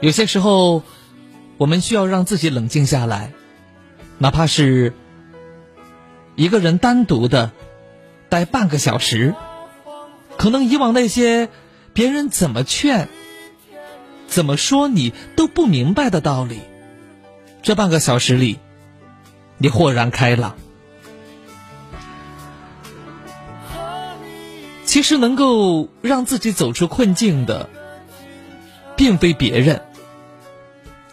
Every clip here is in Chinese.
有些时候，我们需要让自己冷静下来，哪怕是一个人单独的待半个小时，可能以往那些别人怎么劝、怎么说你都不明白的道理，这半个小时里，你豁然开朗。其实能够让自己走出困境的，并非别人。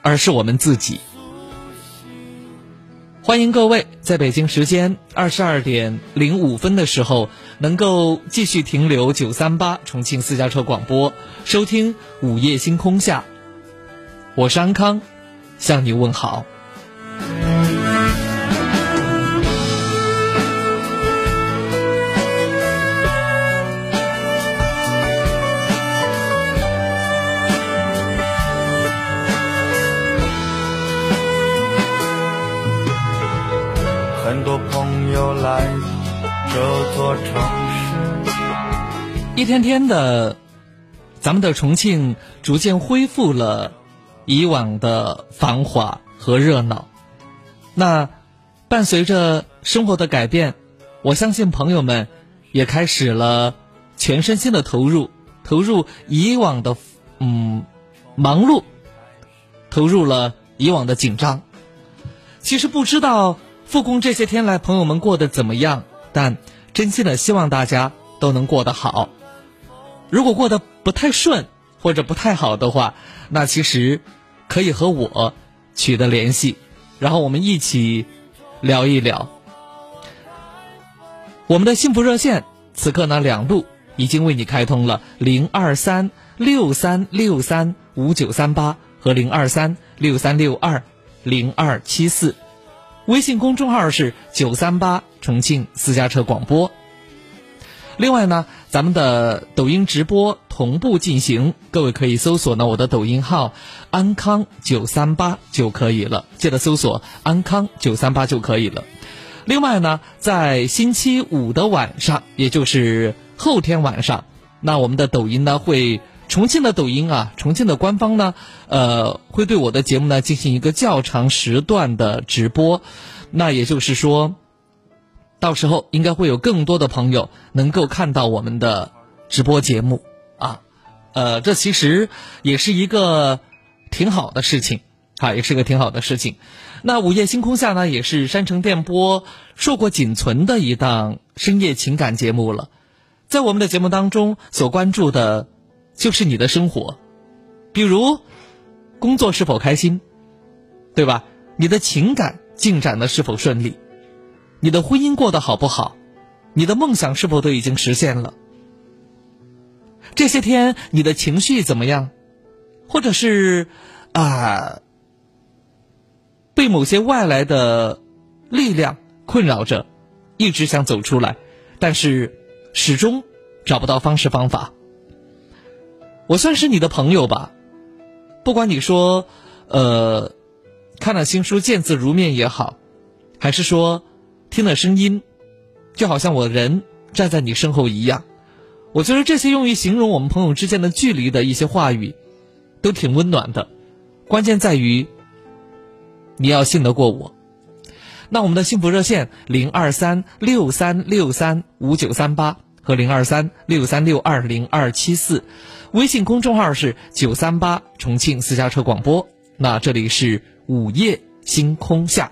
而是我们自己。欢迎各位在北京时间二十二点零五分的时候，能够继续停留九三八重庆私家车广播，收听午夜星空下。我是安康，向你问好。一天天的，咱们的重庆逐渐恢复了以往的繁华和热闹。那伴随着生活的改变，我相信朋友们也开始了全身心的投入，投入以往的嗯忙碌，投入了以往的紧张。其实不知道。复工这些天来，朋友们过得怎么样？但真心的希望大家都能过得好。如果过得不太顺或者不太好的话，那其实可以和我取得联系，然后我们一起聊一聊。我们的幸福热线此刻呢两路已经为你开通了：零二三六三六三五九三八和零二三六三六二零二七四。微信公众号是九三八重庆私家车广播。另外呢，咱们的抖音直播同步进行，各位可以搜索呢我的抖音号安康九三八就可以了，记得搜索安康九三八就可以了。另外呢，在星期五的晚上，也就是后天晚上，那我们的抖音呢会。重庆的抖音啊，重庆的官方呢，呃，会对我的节目呢进行一个较长时段的直播，那也就是说，到时候应该会有更多的朋友能够看到我们的直播节目啊，呃，这其实也是一个挺好的事情啊，也是个挺好的事情。那午夜星空下呢，也是山城电波硕果仅存的一档深夜情感节目了，在我们的节目当中所关注的。就是你的生活，比如工作是否开心，对吧？你的情感进展的是否顺利？你的婚姻过得好不好？你的梦想是否都已经实现了？这些天你的情绪怎么样？或者是啊，被某些外来的力量困扰着，一直想走出来，但是始终找不到方式方法。我算是你的朋友吧，不管你说，呃，看了新书见字如面也好，还是说听了声音，就好像我人站在你身后一样，我觉得这些用于形容我们朋友之间的距离的一些话语，都挺温暖的。关键在于你要信得过我。那我们的幸福热线零二三六三六三五九三八和零二三六三六二零二七四。微信公众号是九三八重庆私家车广播，那这里是午夜星空下。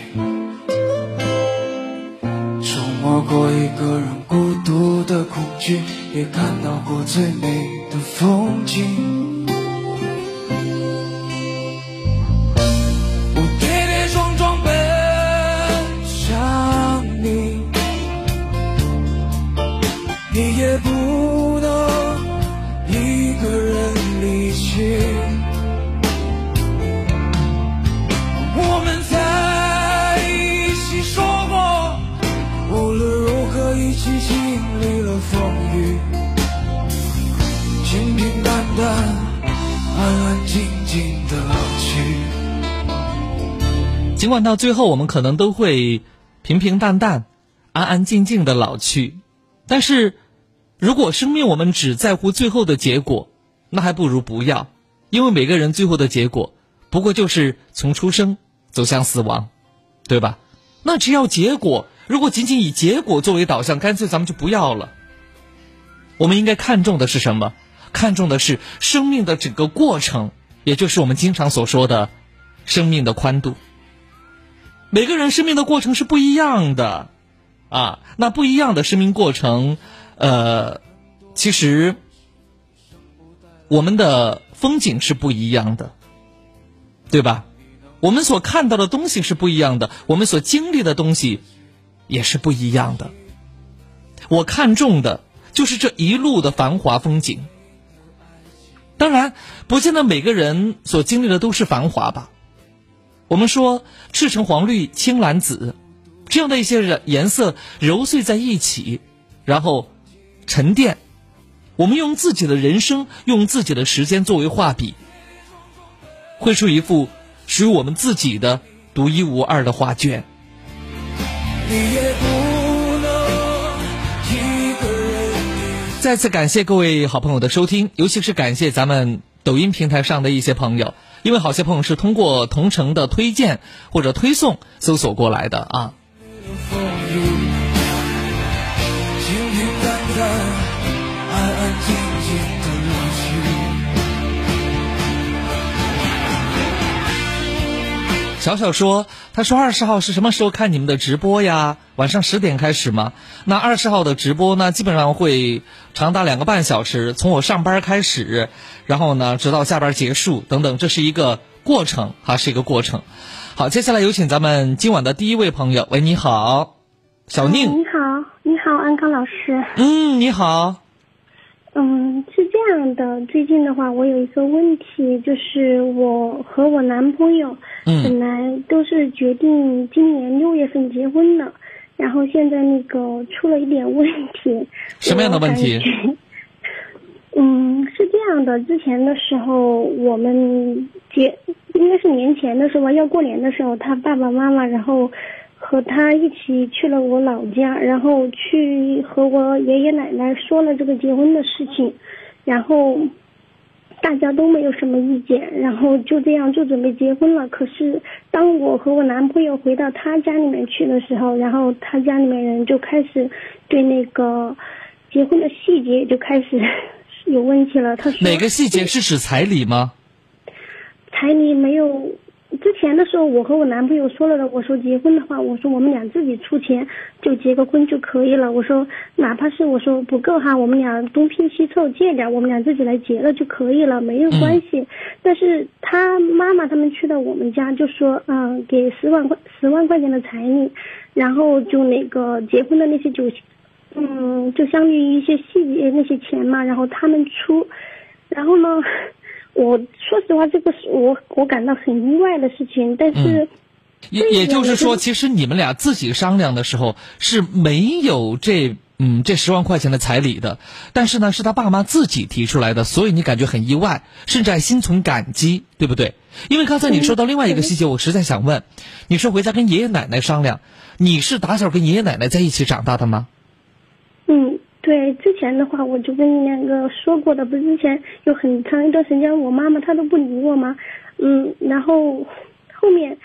摸过一个人孤独的恐惧，也看到过最美的风景。管到最后我们可能都会平平淡淡、安安静静的老去，但是如果生命我们只在乎最后的结果，那还不如不要，因为每个人最后的结果不过就是从出生走向死亡，对吧？那只要结果，如果仅仅以结果作为导向，干脆咱们就不要了。我们应该看重的是什么？看重的是生命的整个过程，也就是我们经常所说的生命的宽度。每个人生命的过程是不一样的，啊，那不一样的生命过程，呃，其实我们的风景是不一样的，对吧？我们所看到的东西是不一样的，我们所经历的东西也是不一样的。我看重的就是这一路的繁华风景。当然，不见得每个人所经历的都是繁华吧。我们说赤橙黄绿青蓝紫，这样的一些颜色揉碎在一起，然后沉淀。我们用自己的人生，用自己的时间作为画笔，绘出一幅。属于我们自己的独一无二的画卷。再次感谢各位好朋友的收听，尤其是感谢咱们抖音平台上的一些朋友，因为好些朋友是通过同城的推荐或者推送搜索过来的啊。小小说：“他说二十号是什么时候看你们的直播呀？晚上十点开始吗？那二十号的直播呢，基本上会长达两个半小时，从我上班开始，然后呢，直到下班结束等等，这是一个过程，哈，是一个过程。好，接下来有请咱们今晚的第一位朋友，喂，你好，小宁。你好，你好，安康老师。嗯，你好。嗯，是这样的，最近的话，我有一个问题，就是我和我男朋友。”本来都是决定今年六月份结婚的，然后现在那个出了一点问题。什么样的问题？嗯，是这样的，之前的时候我们结应该是年前的时候要过年的时候，他爸爸妈妈然后和他一起去了我老家，然后去和我爷爷奶奶说了这个结婚的事情，然后。大家都没有什么意见，然后就这样就准备结婚了。可是当我和我男朋友回到他家里面去的时候，然后他家里面人就开始对那个结婚的细节就开始 有问题了。他说哪个细节是指彩礼吗？彩礼没有。之前的时候，我和我男朋友说了的，我说结婚的话，我说我们俩自己出钱就结个婚就可以了。我说哪怕是我说不够哈，我们俩东拼西凑借点，我们俩自己来结了就可以了，没有关系。但是他妈妈他们去到我们家就说，嗯，给十万块十万块钱的彩礼，然后就那个结婚的那些酒，嗯，就相当于一些细节那些钱嘛，然后他们出，然后呢。我说实话，这个是我我感到很意外的事情，但是，也也就是说，其实你们俩自己商量的时候是没有这嗯这十万块钱的彩礼的，但是呢，是他爸妈自己提出来的，所以你感觉很意外，甚至还心存感激，对不对？因为刚才你说到另外一个细节，我实在想问，你说回家跟爷爷奶奶商量，你是打小跟爷爷奶奶在一起长大的吗？嗯。对，之前的话我就跟你两个说过的，不是之前有很长一段时间我妈妈她都不理我吗？嗯，然后后面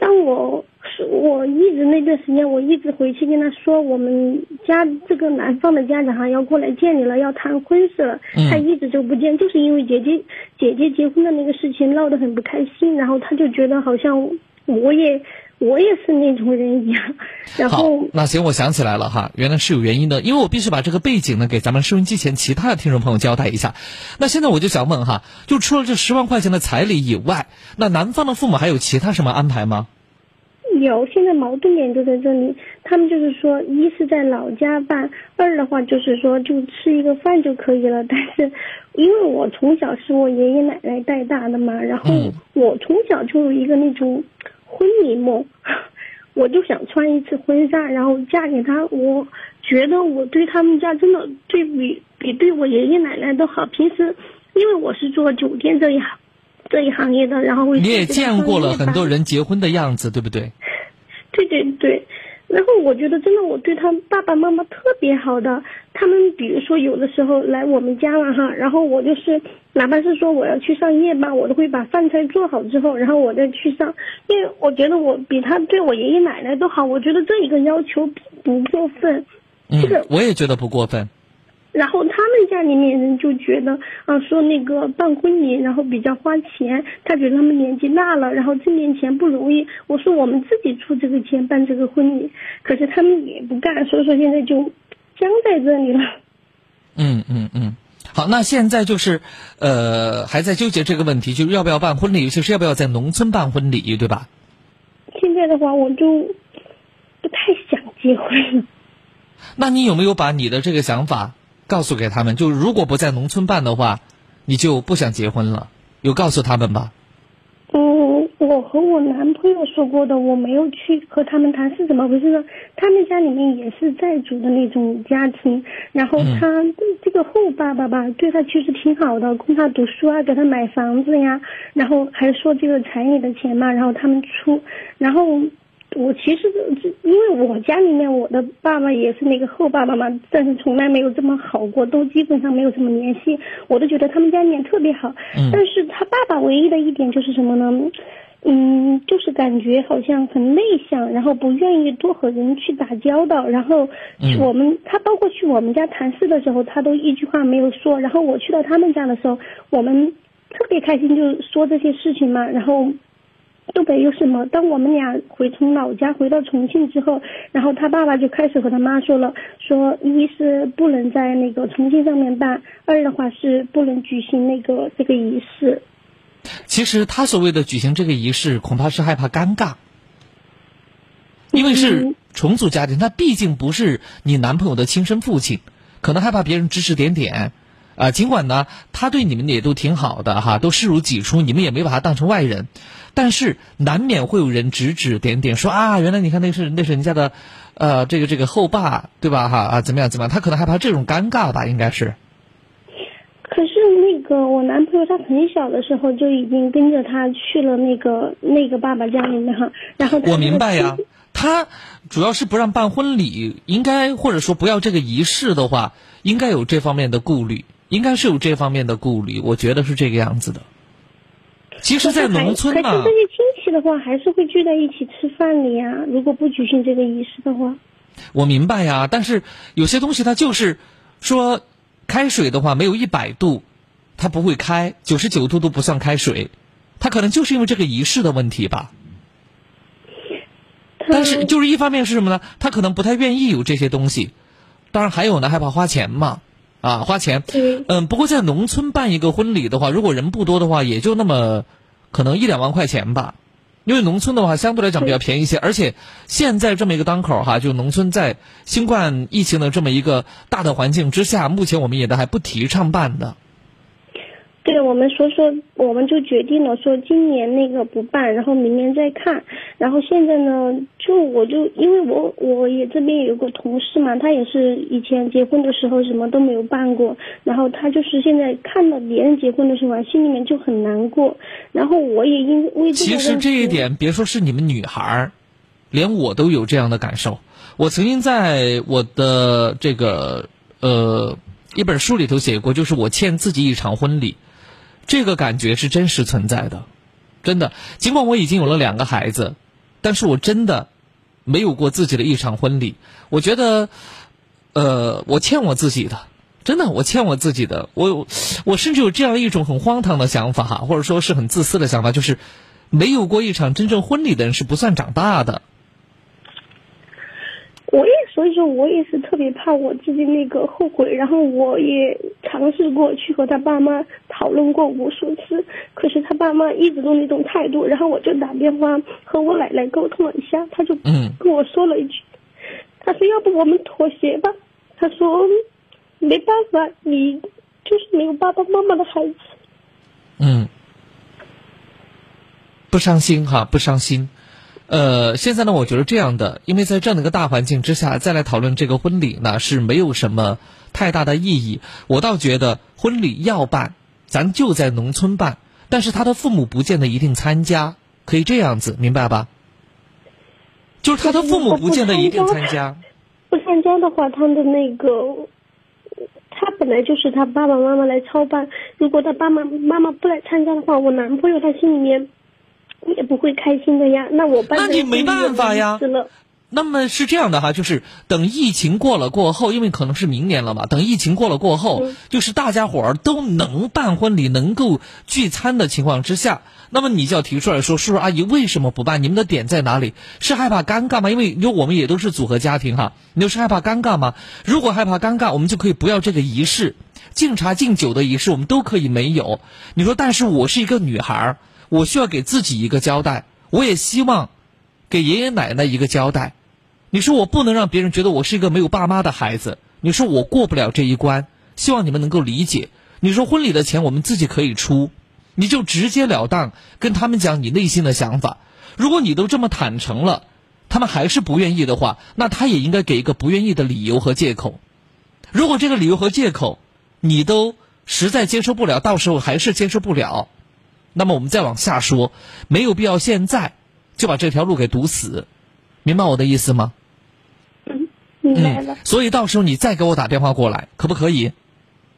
当我是我一直那段时间我一直回去跟她说我们家这个男方的家长哈要过来见你了，要谈婚事了，她一直就不见，就是因为姐姐姐姐结婚的那个事情闹得很不开心，然后她就觉得好像我也。我也是那种人一样，然后那行，我想起来了哈，原来是有原因的，因为我必须把这个背景呢给咱们收音机前其他的听众朋友交代一下。那现在我就想问哈，就除了这十万块钱的彩礼以外，那男方的父母还有其他什么安排吗？有，现在矛盾点就在这里，他们就是说，一是在老家办，二的话就是说就吃一个饭就可以了。但是因为我从小是我爷爷奶奶带大的嘛，然后我从小就有一个那种。婚礼梦，我就想穿一次婚纱，然后嫁给他。我觉得我对他们家真的对比比对我爷爷奶奶都好。平时因为我是做酒店这一行这一行业的，然后你也见过了很多人结婚的样子，对不对？对对对。然后我觉得真的，我对他爸爸妈妈特别好的。他们比如说有的时候来我们家了哈，然后我就是哪怕是说我要去上夜班，我都会把饭菜做好之后，然后我再去上。因为我觉得我比他对我爷爷奶奶都好，我觉得这一个要求不过分。嗯，我也觉得不过分。然后他们家里面人就觉得啊，说那个办婚礼，然后比较花钱。他觉得他们年纪大了，然后挣点钱不容易。我说我们自己出这个钱办这个婚礼，可是他们也不干，所以说现在就僵在这里了。嗯嗯嗯，好，那现在就是呃还在纠结这个问题，就是要不要办婚礼，尤其是要不要在农村办婚礼，对吧？现在的话，我就不太想结婚。那你有没有把你的这个想法？告诉给他们，就如果不在农村办的话，你就不想结婚了。有告诉他们吧？嗯，我和我男朋友说过的，我没有去和他们谈是怎么回事呢？他们家里面也是债主的那种家庭，然后他这个后爸爸吧，对他其实挺好的，供他读书啊，给他买房子呀，然后还说这个彩礼的钱嘛，然后他们出，然后。我其实因为我家里面我的爸爸也是那个后爸爸嘛，但是从来没有这么好过，都基本上没有什么联系。我都觉得他们家里面特别好，但是他爸爸唯一的一点就是什么呢？嗯，就是感觉好像很内向，然后不愿意多和人去打交道。然后我们他包括去我们家谈事的时候，他都一句话没有说。然后我去到他们家的时候，我们特别开心，就说这些事情嘛。然后。都没有什么。当我们俩回从老家回到重庆之后，然后他爸爸就开始和他妈说了，说一是不能在那个重庆上面办，二的话是不能举行那个这个仪式。其实他所谓的举行这个仪式，恐怕是害怕尴尬，因为是重组家庭，他毕竟不是你男朋友的亲生父亲，可能害怕别人指指点点。啊，尽管呢，他对你们也都挺好的哈，都视如己出，你们也没把他当成外人，但是难免会有人指指点点，说啊，原来你看那是那是人家的，呃，这个这个后爸对吧哈啊，怎么样怎么样，他可能害怕这种尴尬吧，应该是。可是那个我男朋友他很小的时候就已经跟着他去了那个那个爸爸家里面哈，然后我明白呀，他主要是不让办婚礼，应该或者说不要这个仪式的话，应该有这方面的顾虑。应该是有这方面的顾虑，我觉得是这个样子的。其实，在农村嘛，可是这些亲戚的话，还是会聚在一起吃饭的呀。如果不举行这个仪式的话，我明白呀。但是有些东西它就是说，开水的话没有一百度，它不会开；九十九度都不算开水，它可能就是因为这个仪式的问题吧。但是，就是一方面是什么呢？他可能不太愿意有这些东西，当然还有呢，害怕花钱嘛。啊，花钱，嗯，不过在农村办一个婚礼的话，如果人不多的话，也就那么可能一两万块钱吧，因为农村的话相对来讲比较便宜一些，而且现在这么一个当口哈，就农村在新冠疫情的这么一个大的环境之下，目前我们也都还不提倡办的。对，我们说说，我们就决定了说今年那个不办，然后明年再看。然后现在呢，就我就因为我我也这边有个同事嘛，他也是以前结婚的时候什么都没有办过，然后他就是现在看到别人结婚的时候，心里面就很难过。然后我也因为其实这一点，别说是你们女孩儿，连我都有这样的感受。我曾经在我的这个呃一本书里头写过，就是我欠自己一场婚礼。这个感觉是真实存在的，真的。尽管我已经有了两个孩子，但是我真的没有过自己的一场婚礼。我觉得，呃，我欠我自己的，真的，我欠我自己的。我，我甚至有这样一种很荒唐的想法，或者说是很自私的想法，就是没有过一场真正婚礼的人是不算长大的。我也所以说，我也是特别怕我自己那个后悔，然后我也尝试过去和他爸妈讨论过无数次，可是他爸妈一直都那种态度，然后我就打电话和我奶奶沟通了一下，他就跟我说了一句，他说要不我们妥协吧，他说没办法，你就是没有爸爸妈妈的孩子。嗯，不伤心哈，不伤心。呃，现在呢，我觉得这样的，因为在这样的一个大环境之下，再来讨论这个婚礼呢，是没有什么太大的意义。我倒觉得婚礼要办，咱就在农村办，但是他的父母不见得一定参加，可以这样子，明白吧？就是他的父母不见得一定参加。不参加的话，他的那个，他本来就是他爸爸妈妈来操办。如果他爸爸妈妈不来参加的话，我男朋友他心里面也不会开心的呀。那我办那你没办法呀。了。那么是这样的哈，就是等疫情过了过后，因为可能是明年了嘛。等疫情过了过后，就是大家伙儿都能办婚礼、能够聚餐的情况之下，那么你就要提出来说，叔叔阿姨为什么不办？你们的点在哪里？是害怕尴尬吗？因为因为我们也都是组合家庭哈，你就是害怕尴尬吗？如果害怕尴尬，我们就可以不要这个仪式，敬茶敬酒的仪式我们都可以没有。你说，但是我是一个女孩儿，我需要给自己一个交代，我也希望给爷爷奶奶一个交代。你说我不能让别人觉得我是一个没有爸妈的孩子，你说我过不了这一关，希望你们能够理解。你说婚礼的钱我们自己可以出，你就直截了当跟他们讲你内心的想法。如果你都这么坦诚了，他们还是不愿意的话，那他也应该给一个不愿意的理由和借口。如果这个理由和借口你都实在接受不了，到时候还是接受不了，那么我们再往下说，没有必要现在就把这条路给堵死，明白我的意思吗？嗯明白了，所以到时候你再给我打电话过来，可不可以？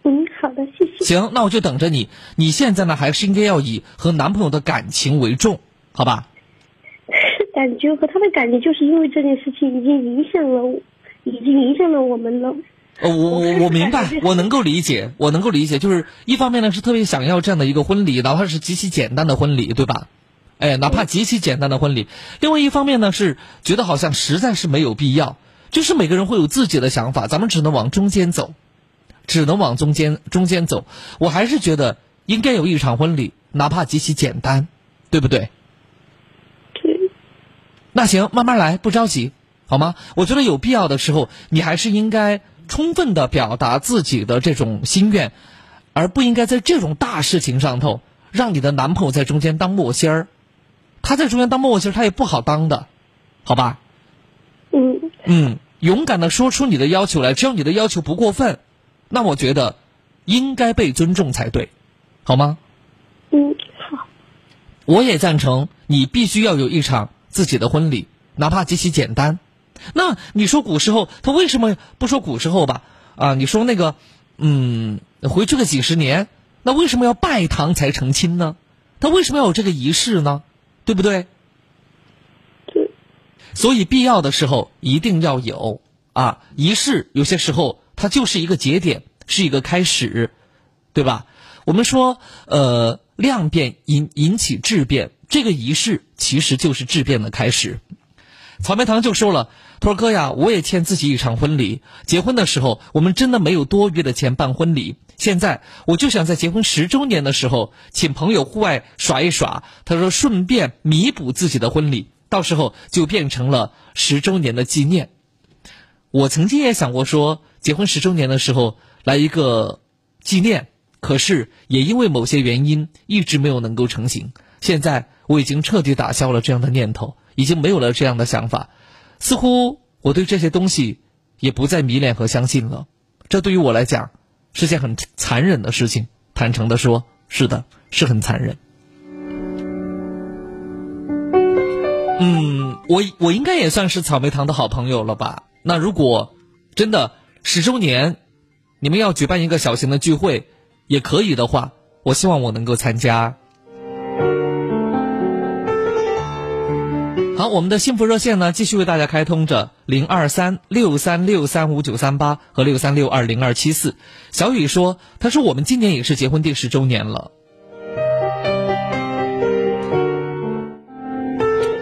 嗯，好的，谢谢。行，那我就等着你。你现在呢，还是应该要以和男朋友的感情为重，好吧？感觉和他的感情，就是因为这件事情已经影响了，已经影响了我们了。呃，我我我明白，我能够理解，我能够理解。就是一方面呢，是特别想要这样的一个婚礼，哪怕是极其简单的婚礼，对吧？哎，哪怕极其简单的婚礼。另外一方面呢，是觉得好像实在是没有必要。就是每个人会有自己的想法，咱们只能往中间走，只能往中间中间走。我还是觉得应该有一场婚礼，哪怕极其简单，对不对？对。那行，慢慢来，不着急，好吗？我觉得有必要的时候，你还是应该充分的表达自己的这种心愿，而不应该在这种大事情上头让你的男朋友在中间当磨心儿。他在中间当磨心儿，他也不好当的，好吧？嗯。嗯。勇敢的说出你的要求来，只要你的要求不过分，那我觉得应该被尊重才对，好吗？嗯，好。我也赞成你必须要有一场自己的婚礼，哪怕极其简单。那你说古时候他为什么不说古时候吧？啊，你说那个，嗯，回去个几十年，那为什么要拜堂才成亲呢？他为什么要有这个仪式呢？对不对？所以必要的时候一定要有啊仪式，有些时候它就是一个节点，是一个开始，对吧？我们说，呃，量变引引起质变，这个仪式其实就是质变的开始。草莓糖就说了：“他说哥呀，我也欠自己一场婚礼。结婚的时候，我们真的没有多余的钱办婚礼。现在我就想在结婚十周年的时候，请朋友户外耍一耍。他说顺便弥补自己的婚礼。”到时候就变成了十周年的纪念。我曾经也想过说，结婚十周年的时候来一个纪念，可是也因为某些原因一直没有能够成型。现在我已经彻底打消了这样的念头，已经没有了这样的想法。似乎我对这些东西也不再迷恋和相信了。这对于我来讲是件很残忍的事情。坦诚的说，是的，是很残忍。嗯，我我应该也算是草莓糖的好朋友了吧？那如果真的十周年，你们要举办一个小型的聚会，也可以的话，我希望我能够参加。好，我们的幸福热线呢，继续为大家开通着零二三六三六三五九三八和六三六二零二七四。小雨说：“他说我们今年也是结婚第十周年了。”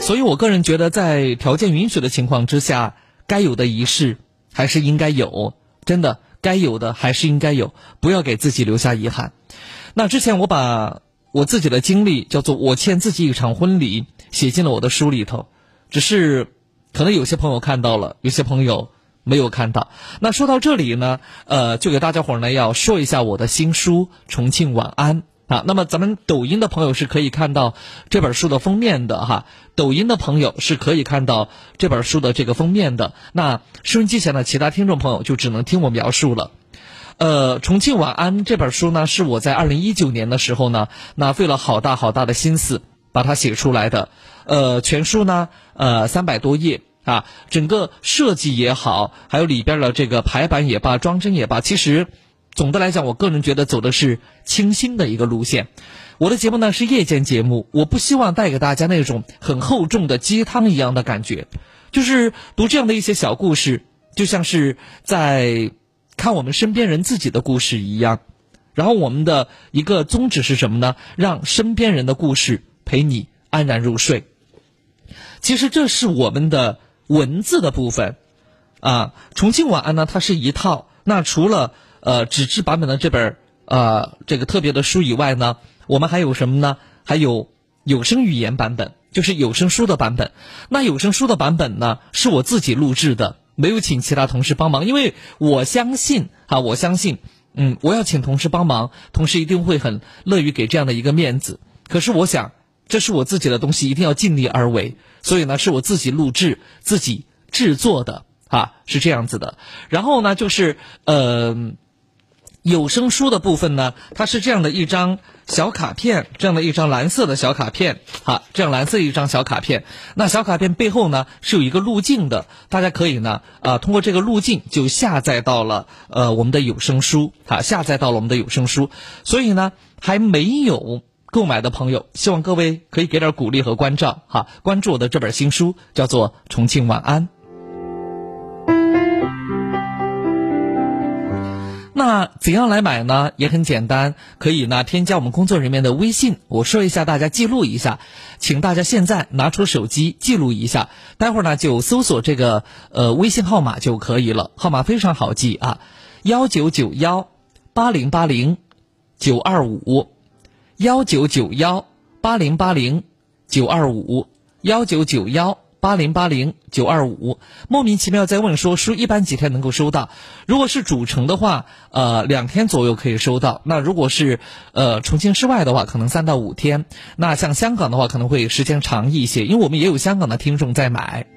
所以，我个人觉得，在条件允许的情况之下，该有的仪式还是应该有。真的，该有的还是应该有，不要给自己留下遗憾。那之前我把我自己的经历叫做“我欠自己一场婚礼”写进了我的书里头，只是可能有些朋友看到了，有些朋友没有看到。那说到这里呢，呃，就给大家伙儿呢要说一下我的新书《重庆晚安》。啊，那么咱们抖音的朋友是可以看到这本书的封面的哈，抖音的朋友是可以看到这本书的这个封面的。那收音机前的其他听众朋友就只能听我描述了。呃，《重庆晚安》这本书呢，是我在二零一九年的时候呢，那费了好大好大的心思把它写出来的。呃，全书呢，呃，三百多页啊，整个设计也好，还有里边的这个排版也罢，装帧也罢，其实总的来讲，我个人觉得走的是清新的一个路线。我的节目呢是夜间节目，我不希望带给大家那种很厚重的鸡汤一样的感觉，就是读这样的一些小故事，就像是在看我们身边人自己的故事一样。然后我们的一个宗旨是什么呢？让身边人的故事陪你安然入睡。其实这是我们的文字的部分，啊，重庆晚安呢，它是一套。那除了呃纸质版本的这本呃这个特别的书以外呢，我们还有什么呢？还有有声语言版本，就是有声书的版本。那有声书的版本呢，是我自己录制的，没有请其他同事帮忙，因为我相信啊，我相信，嗯，我要请同事帮忙，同事一定会很乐于给这样的一个面子。可是我想。这是我自己的东西，一定要尽力而为。所以呢，是我自己录制、自己制作的啊，是这样子的。然后呢，就是呃，有声书的部分呢，它是这样的一张小卡片，这样的一张蓝色的小卡片，哈，这样蓝色一张小卡片。那小卡片背后呢，是有一个路径的，大家可以呢，呃，通过这个路径就下载到了呃我们的有声书，哈，下载到了我们的有声书。所以呢，还没有。购买的朋友，希望各位可以给点鼓励和关照哈，关注我的这本新书，叫做《重庆晚安》。那怎样来买呢？也很简单，可以呢添加我们工作人员的微信。我说一下，大家记录一下，请大家现在拿出手机记录一下，待会儿呢就搜索这个呃微信号码就可以了。号码非常好记啊，幺九九幺八零八零九二五。幺九九幺八零八零九二五，幺九九幺八零八零九二五。莫名其妙在问说书一般几天能够收到？如果是主城的话，呃，两天左右可以收到。那如果是呃重庆市外的话，可能三到五天。那像香港的话，可能会时间长一些，因为我们也有香港的听众在买。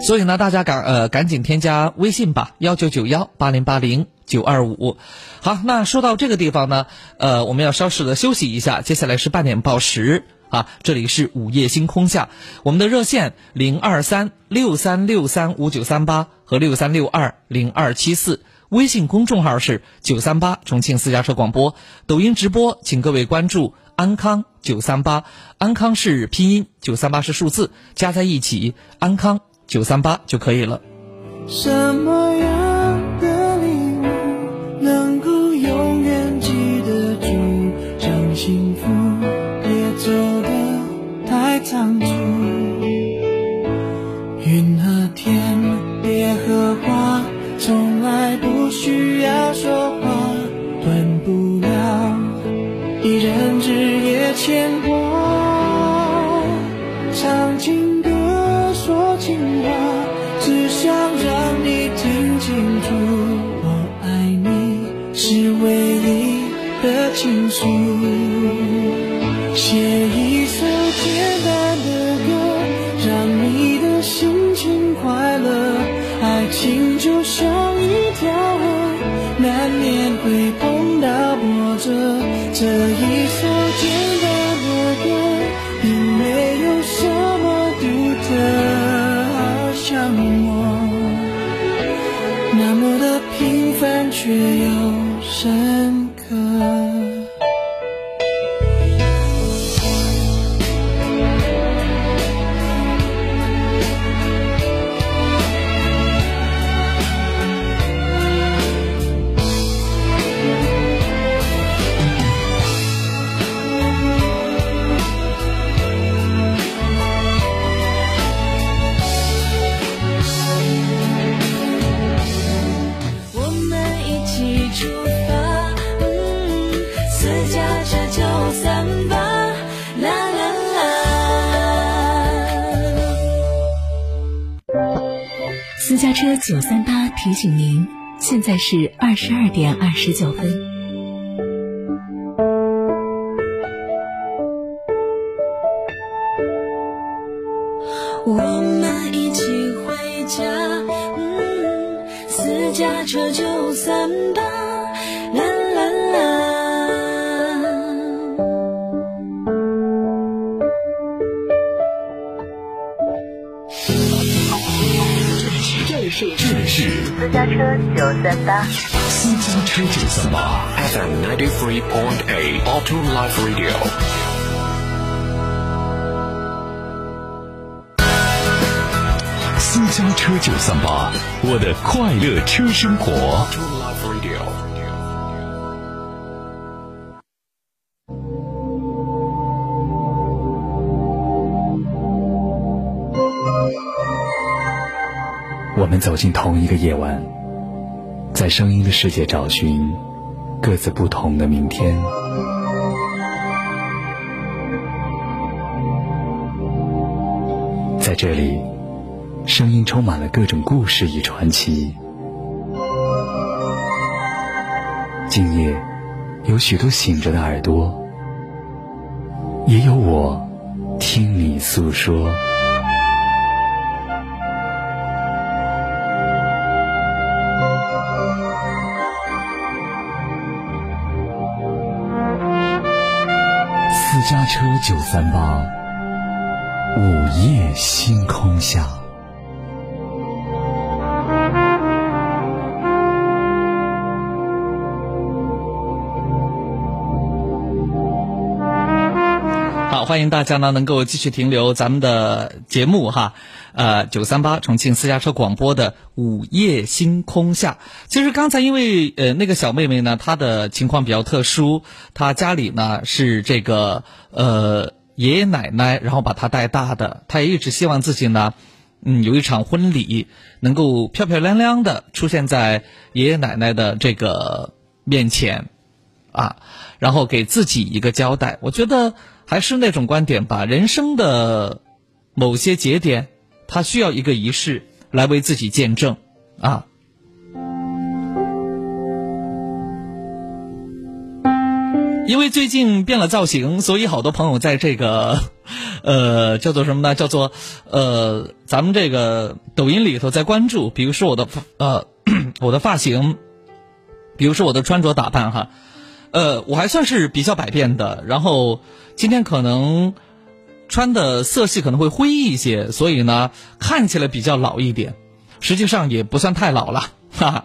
所以呢，大家赶呃赶紧添加微信吧，幺九九幺八零八零。九二五，好，那说到这个地方呢，呃，我们要稍事的休息一下，接下来是半点报时。啊，这里是午夜星空下，我们的热线零二三六三六三五九三八和六三六二零二七四，微信公众号是九三八重庆私家车广播，抖音直播，请各位关注安康九三八，安康是拼音，九三八是数字，加在一起，安康九三八就可以了。什么样得太仓促。云和天，别和花，从来不需要说话，断不了一人日夜牵挂。唱情歌，说情话，只想让你听清楚。我爱你是唯一的倾诉，写像一条河，难免会碰到波折。这九三八提醒您，现在是二十二点二十九分。私家车九三八 FM ninety three point eight Auto Life Radio。私家车九三八，我的快乐车生活。Auto Life Radio。我们走进同一个夜晚，在声音的世界找寻各自不同的明天。在这里，声音充满了各种故事与传奇。今夜，有许多醒着的耳朵，也有我听你诉说。家车九三八，午夜星空下。好，欢迎大家呢能够继续停留咱们的节目哈，呃，九三八重庆私家车广播的午夜星空下。其实刚才因为呃那个小妹妹呢，她的情况比较特殊，她家里呢是这个呃爷爷奶奶，然后把她带大的，她也一直希望自己呢。嗯，有一场婚礼能够漂漂亮亮的出现在爷爷奶奶的这个面前，啊，然后给自己一个交代。我觉得还是那种观点吧，人生的某些节点，他需要一个仪式来为自己见证啊。因为最近变了造型，所以好多朋友在这个，呃，叫做什么呢？叫做呃，咱们这个抖音里头在关注，比如说我的呃 我的发型，比如说我的穿着打扮哈，呃，我还算是比较百变的。然后今天可能穿的色系可能会灰一些，所以呢看起来比较老一点，实际上也不算太老了，哈哈。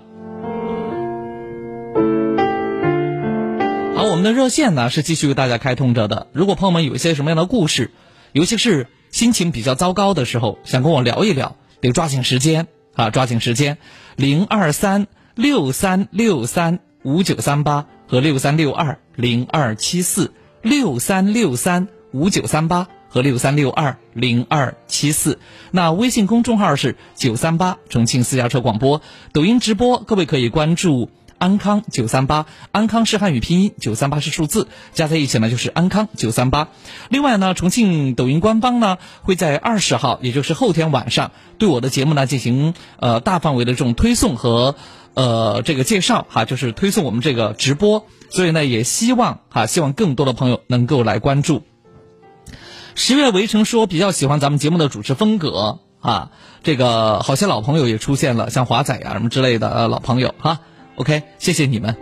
好，我们的热线呢是继续为大家开通着的。如果朋友们有一些什么样的故事，尤其是心情比较糟糕的时候，想跟我聊一聊，得抓紧时间啊，抓紧时间，零二三六三六三五九三八和六三六二零二七四六三六三五九三八和六三六二零二七四。那微信公众号是九三八重庆私家车广播，抖音直播，各位可以关注。安康九三八，安康是汉语拼音，九三八是数字，加在一起呢就是安康九三八。另外呢，重庆抖音官方呢会在二十号，也就是后天晚上，对我的节目呢进行呃大范围的这种推送和呃这个介绍哈，就是推送我们这个直播。所以呢，也希望哈，希望更多的朋友能够来关注。十月围城说比较喜欢咱们节目的主持风格啊，这个好些老朋友也出现了，像华仔啊什么之类的呃老朋友哈。OK，谢谢你们。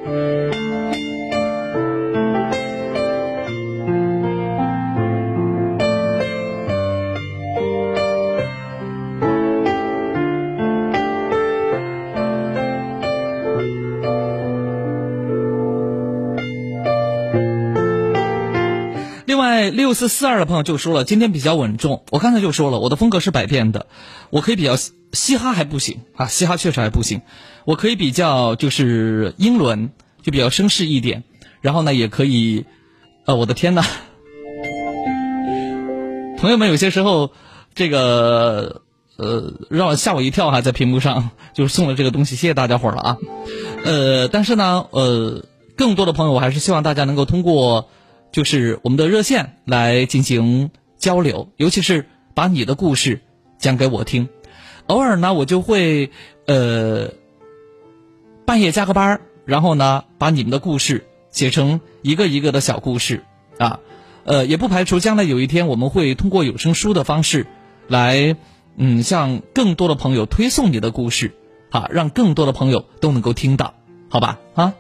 哎，六四四二的朋友就说了，今天比较稳重。我刚才就说了，我的风格是百变的，我可以比较嘻哈还不行啊，嘻哈确实还不行。我可以比较就是英伦，就比较绅士一点，然后呢也可以，呃，我的天呐，朋友们有些时候这个呃让我吓我一跳哈，在屏幕上就是送了这个东西，谢谢大家伙了啊，呃，但是呢呃更多的朋友我还是希望大家能够通过就是我们的热线来进行交流，尤其是把你的故事讲给我听，偶尔呢我就会呃。半夜加个班儿，然后呢，把你们的故事写成一个一个的小故事啊，呃，也不排除将来有一天我们会通过有声书的方式，来，嗯，向更多的朋友推送你的故事，啊，让更多的朋友都能够听到，好吧？啊。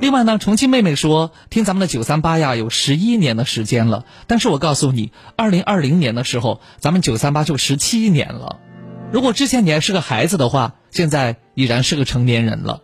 另外呢，重庆妹妹说听咱们的九三八呀，有十一年的时间了。但是我告诉你，二零二零年的时候，咱们九三八就十七年了。如果之前你还是个孩子的话，现在已然是个成年人了。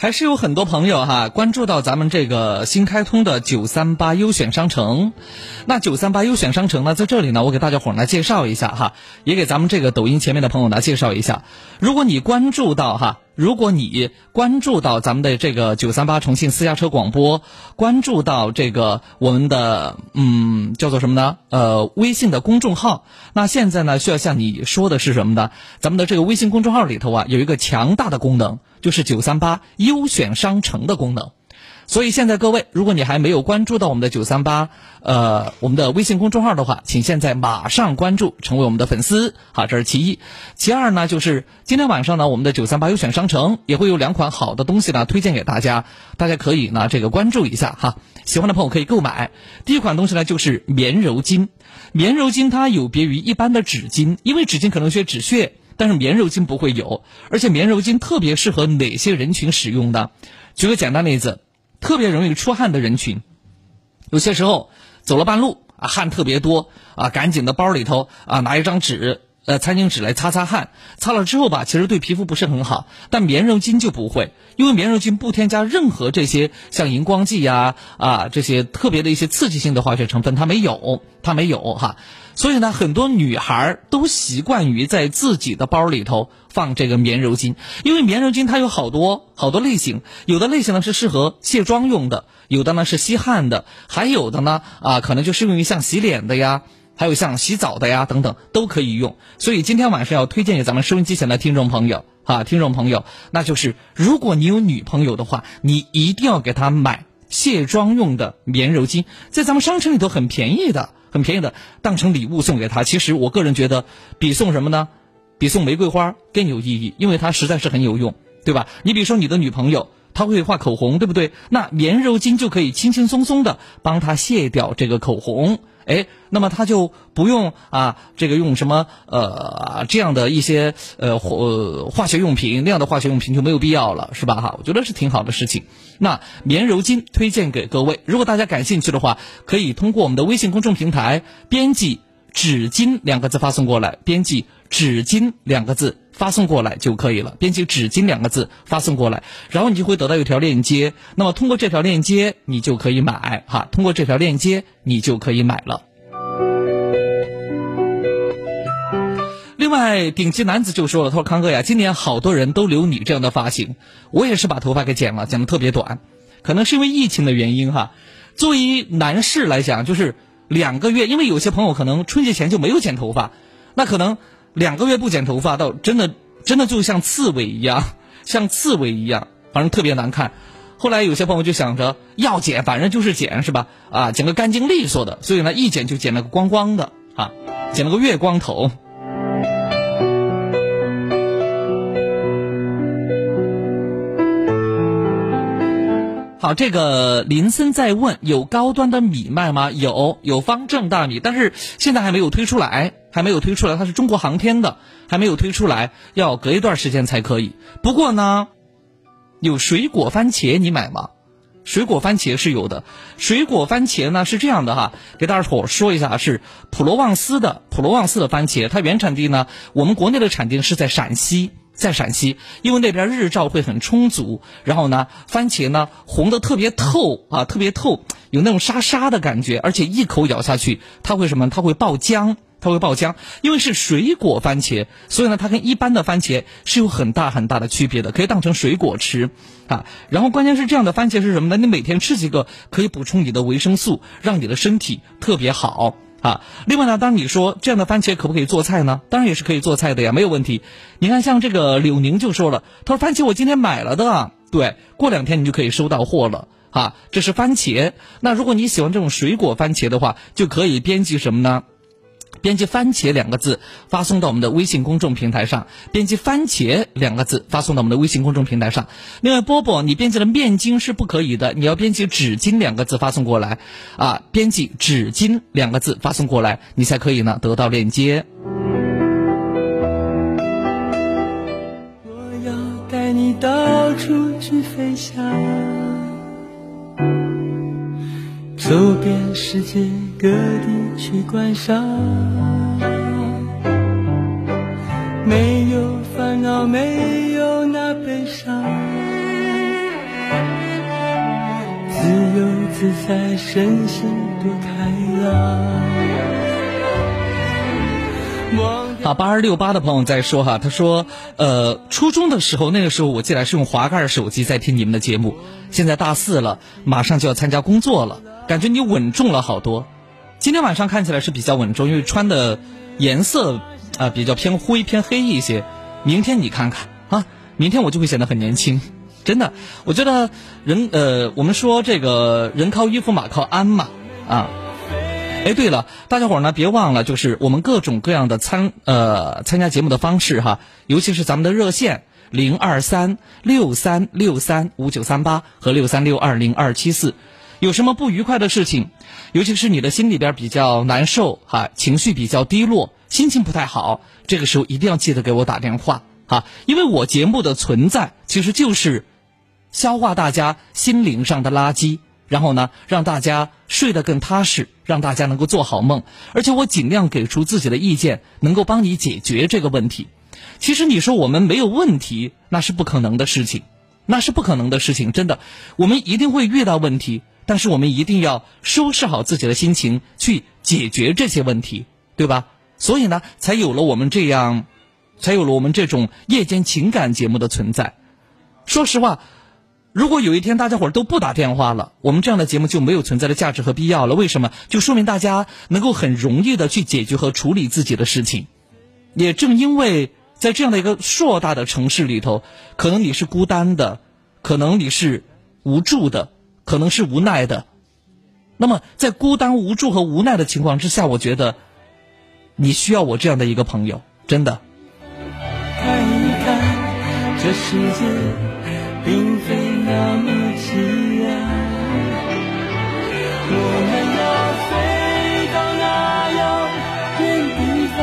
还是有很多朋友哈关注到咱们这个新开通的九三八优选商城，那九三八优选商城呢，在这里呢，我给大家伙儿呢介绍一下哈，也给咱们这个抖音前面的朋友呢介绍一下。如果你关注到哈，如果你关注到咱们的这个九三八重庆私家车广播，关注到这个我们的嗯叫做什么呢？呃，微信的公众号，那现在呢需要向你说的是什么呢？咱们的这个微信公众号里头啊，有一个强大的功能。就是九三八优选商城的功能，所以现在各位，如果你还没有关注到我们的九三八，呃，我们的微信公众号的话，请现在马上关注，成为我们的粉丝。好，这是其一。其二呢，就是今天晚上呢，我们的九三八优选商城也会有两款好的东西呢，推荐给大家，大家可以呢这个关注一下哈。喜欢的朋友可以购买。第一款东西呢，就是棉柔巾。棉柔巾它有别于一般的纸巾，因为纸巾可能需要止血。但是棉柔巾不会有，而且棉柔巾特别适合哪些人群使用的？举个简单例子，特别容易出汗的人群，有些时候走了半路啊，汗特别多啊，赶紧的包里头啊拿一张纸，呃，餐巾纸来擦擦汗，擦了之后吧，其实对皮肤不是很好。但棉柔巾就不会，因为棉柔巾不添加任何这些像荧光剂呀啊这些特别的一些刺激性的化学成分，它没有，它没有哈。所以呢，很多女孩都习惯于在自己的包里头放这个棉柔巾，因为棉柔巾它有好多好多类型，有的类型呢是适合卸妆用的，有的呢是吸汗的，还有的呢啊可能就适用于像洗脸的呀，还有像洗澡的呀等等都可以用。所以今天晚上要推荐给咱们收音机前的听众朋友啊，听众朋友，那就是如果你有女朋友的话，你一定要给她买卸妆用的棉柔巾，在咱们商城里头很便宜的。很便宜的，当成礼物送给他。其实我个人觉得，比送什么呢？比送玫瑰花更有意义，因为它实在是很有用，对吧？你比如说你的女朋友，她会画口红，对不对？那棉柔巾就可以轻轻松松的帮她卸掉这个口红。哎，那么他就不用啊，这个用什么呃这样的一些呃化化学用品那样的化学用品就没有必要了，是吧？哈，我觉得是挺好的事情。那棉柔巾推荐给各位，如果大家感兴趣的话，可以通过我们的微信公众平台编辑“纸巾”两个字发送过来，编辑“纸巾”两个字发送过来就可以了。编辑“纸巾”两个字发送过来，然后你就会得到一条链接。那么通过这条链接，你就可以买哈。通过这条链接，你就可以买了。另外，顶级男子就说了：“他说康哥呀，今年好多人都留你这样的发型，我也是把头发给剪了，剪的特别短，可能是因为疫情的原因哈。作为男士来讲，就是两个月，因为有些朋友可能春节前就没有剪头发，那可能两个月不剪头发，倒真的真的就像刺猬一样，像刺猬一样，反正特别难看。后来有些朋友就想着要剪，反正就是剪是吧？啊，剪个干净利索的，所以呢，一剪就剪了个光光的啊，剪了个月光头。”好，这个林森在问有高端的米卖吗？有，有方正大米，但是现在还没有推出来，还没有推出来，它是中国航天的，还没有推出来，要隔一段时间才可以。不过呢，有水果番茄，你买吗？水果番茄是有的，水果番茄呢是这样的哈，给大家伙说一下，是普罗旺斯的普罗旺斯的番茄，它原产地呢，我们国内的产地是在陕西。在陕西，因为那边日照会很充足，然后呢，番茄呢红的特别透啊，特别透，有那种沙沙的感觉，而且一口咬下去，它会什么？它会爆浆，它会爆浆。因为是水果番茄，所以呢，它跟一般的番茄是有很大很大的区别的，可以当成水果吃啊。然后关键是这样的番茄是什么呢？你每天吃几个，可以补充你的维生素，让你的身体特别好。啊，另外呢，当你说这样的番茄可不可以做菜呢？当然也是可以做菜的呀，没有问题。你看，像这个柳宁就说了，他说番茄我今天买了的，对，过两天你就可以收到货了。啊，这是番茄。那如果你喜欢这种水果番茄的话，就可以编辑什么呢？编辑“番茄”两个字发送到我们的微信公众平台上，编辑“番茄”两个字发送到我们的微信公众平台上。另外，波波，你编辑的“面巾”是不可以的，你要编辑“纸巾”两个字发送过来，啊，编辑“纸巾”两个字发送过来，你才可以呢得到链接。我要带你到处去飞翔。走遍世界各地去观赏，没有烦恼，没有那悲伤，自由自在，身心多开朗。好，八二六八的朋友在说哈，他说，呃，初中的时候，那个时候我记得是用滑盖手机在听你们的节目，现在大四了，马上就要参加工作了。感觉你稳重了好多，今天晚上看起来是比较稳重，因为穿的颜色啊比较偏灰偏黑一些。明天你看看啊，明天我就会显得很年轻，真的。我觉得人呃，我们说这个人靠衣服马靠鞍嘛啊。哎，对了，大家伙儿呢别忘了，就是我们各种各样的参呃参加节目的方式哈，尤其是咱们的热线零二三六三六三五九三八和六三六二零二七四。有什么不愉快的事情，尤其是你的心里边比较难受哈，情绪比较低落，心情不太好，这个时候一定要记得给我打电话哈，因为我节目的存在其实就是消化大家心灵上的垃圾，然后呢让大家睡得更踏实，让大家能够做好梦，而且我尽量给出自己的意见，能够帮你解决这个问题。其实你说我们没有问题，那是不可能的事情，那是不可能的事情，真的，我们一定会遇到问题。但是我们一定要收拾好自己的心情，去解决这些问题，对吧？所以呢，才有了我们这样，才有了我们这种夜间情感节目的存在。说实话，如果有一天大家伙都不打电话了，我们这样的节目就没有存在的价值和必要了。为什么？就说明大家能够很容易的去解决和处理自己的事情。也正因为在这样的一个硕大的城市里头，可能你是孤单的，可能你是无助的。可能是无奈的，那么在孤单、无助和无奈的情况之下，我觉得你需要我这样的一个朋友，真的。看一看，这世界并非那么凄凉。我们要飞到那遥远地方，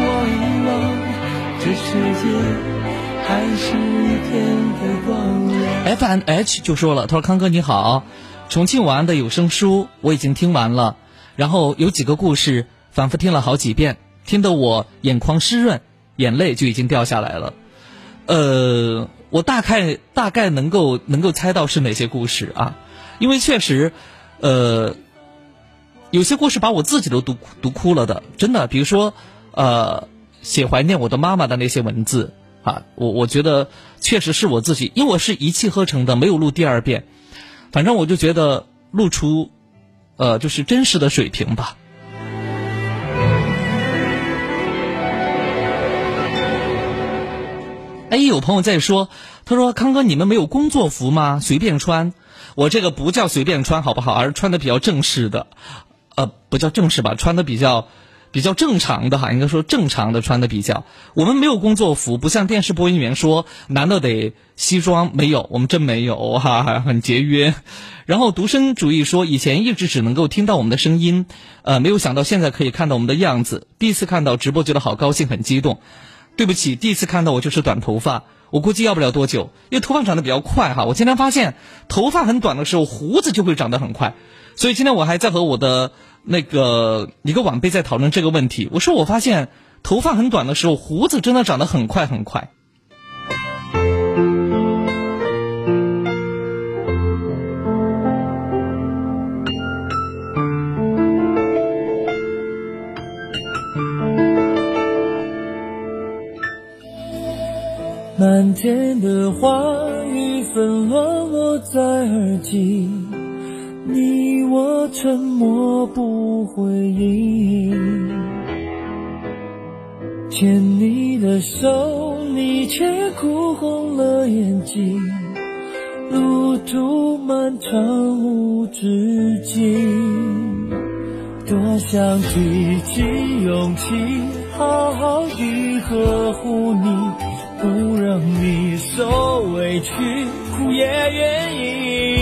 望一望，这世界还是一片的光亮。F N H 就说了，他说：“康哥你好，重庆晚安的有声书我已经听完了，然后有几个故事反复听了好几遍，听得我眼眶湿润，眼泪就已经掉下来了。呃，我大概大概能够能够猜到是哪些故事啊，因为确实，呃，有些故事把我自己都读读哭了的，真的，比如说，呃，写怀念我的妈妈的那些文字。”啊，我我觉得确实是我自己，因为我是一气呵成的，没有录第二遍。反正我就觉得露出，呃，就是真实的水平吧。哎，有朋友在说，他说：“康哥，你们没有工作服吗？随便穿。”我这个不叫随便穿，好不好？而穿的比较正式的，呃，不叫正式吧，穿的比较。比较正常的哈，应该说正常的穿的比较。我们没有工作服，不像电视播音员说，男的得西装，没有，我们真没有哈，很节约。然后独身主义说，以前一直只能够听到我们的声音，呃，没有想到现在可以看到我们的样子。第一次看到直播，觉得好高兴，很激动。对不起，第一次看到我就是短头发，我估计要不了多久，因为头发长得比较快哈。我今天发现，头发很短的时候，胡子就会长得很快。所以今天我还在和我的。那个一个晚辈在讨论这个问题，我说我发现头发很短的时候，胡子真的长得很快很快。满天的花雨纷乱落在耳际。你我沉默不回应，牵你的手，你却哭红了眼睛。路途漫长无止境，多想提起勇气，好好地呵护你，不让你受委屈，哭也愿意。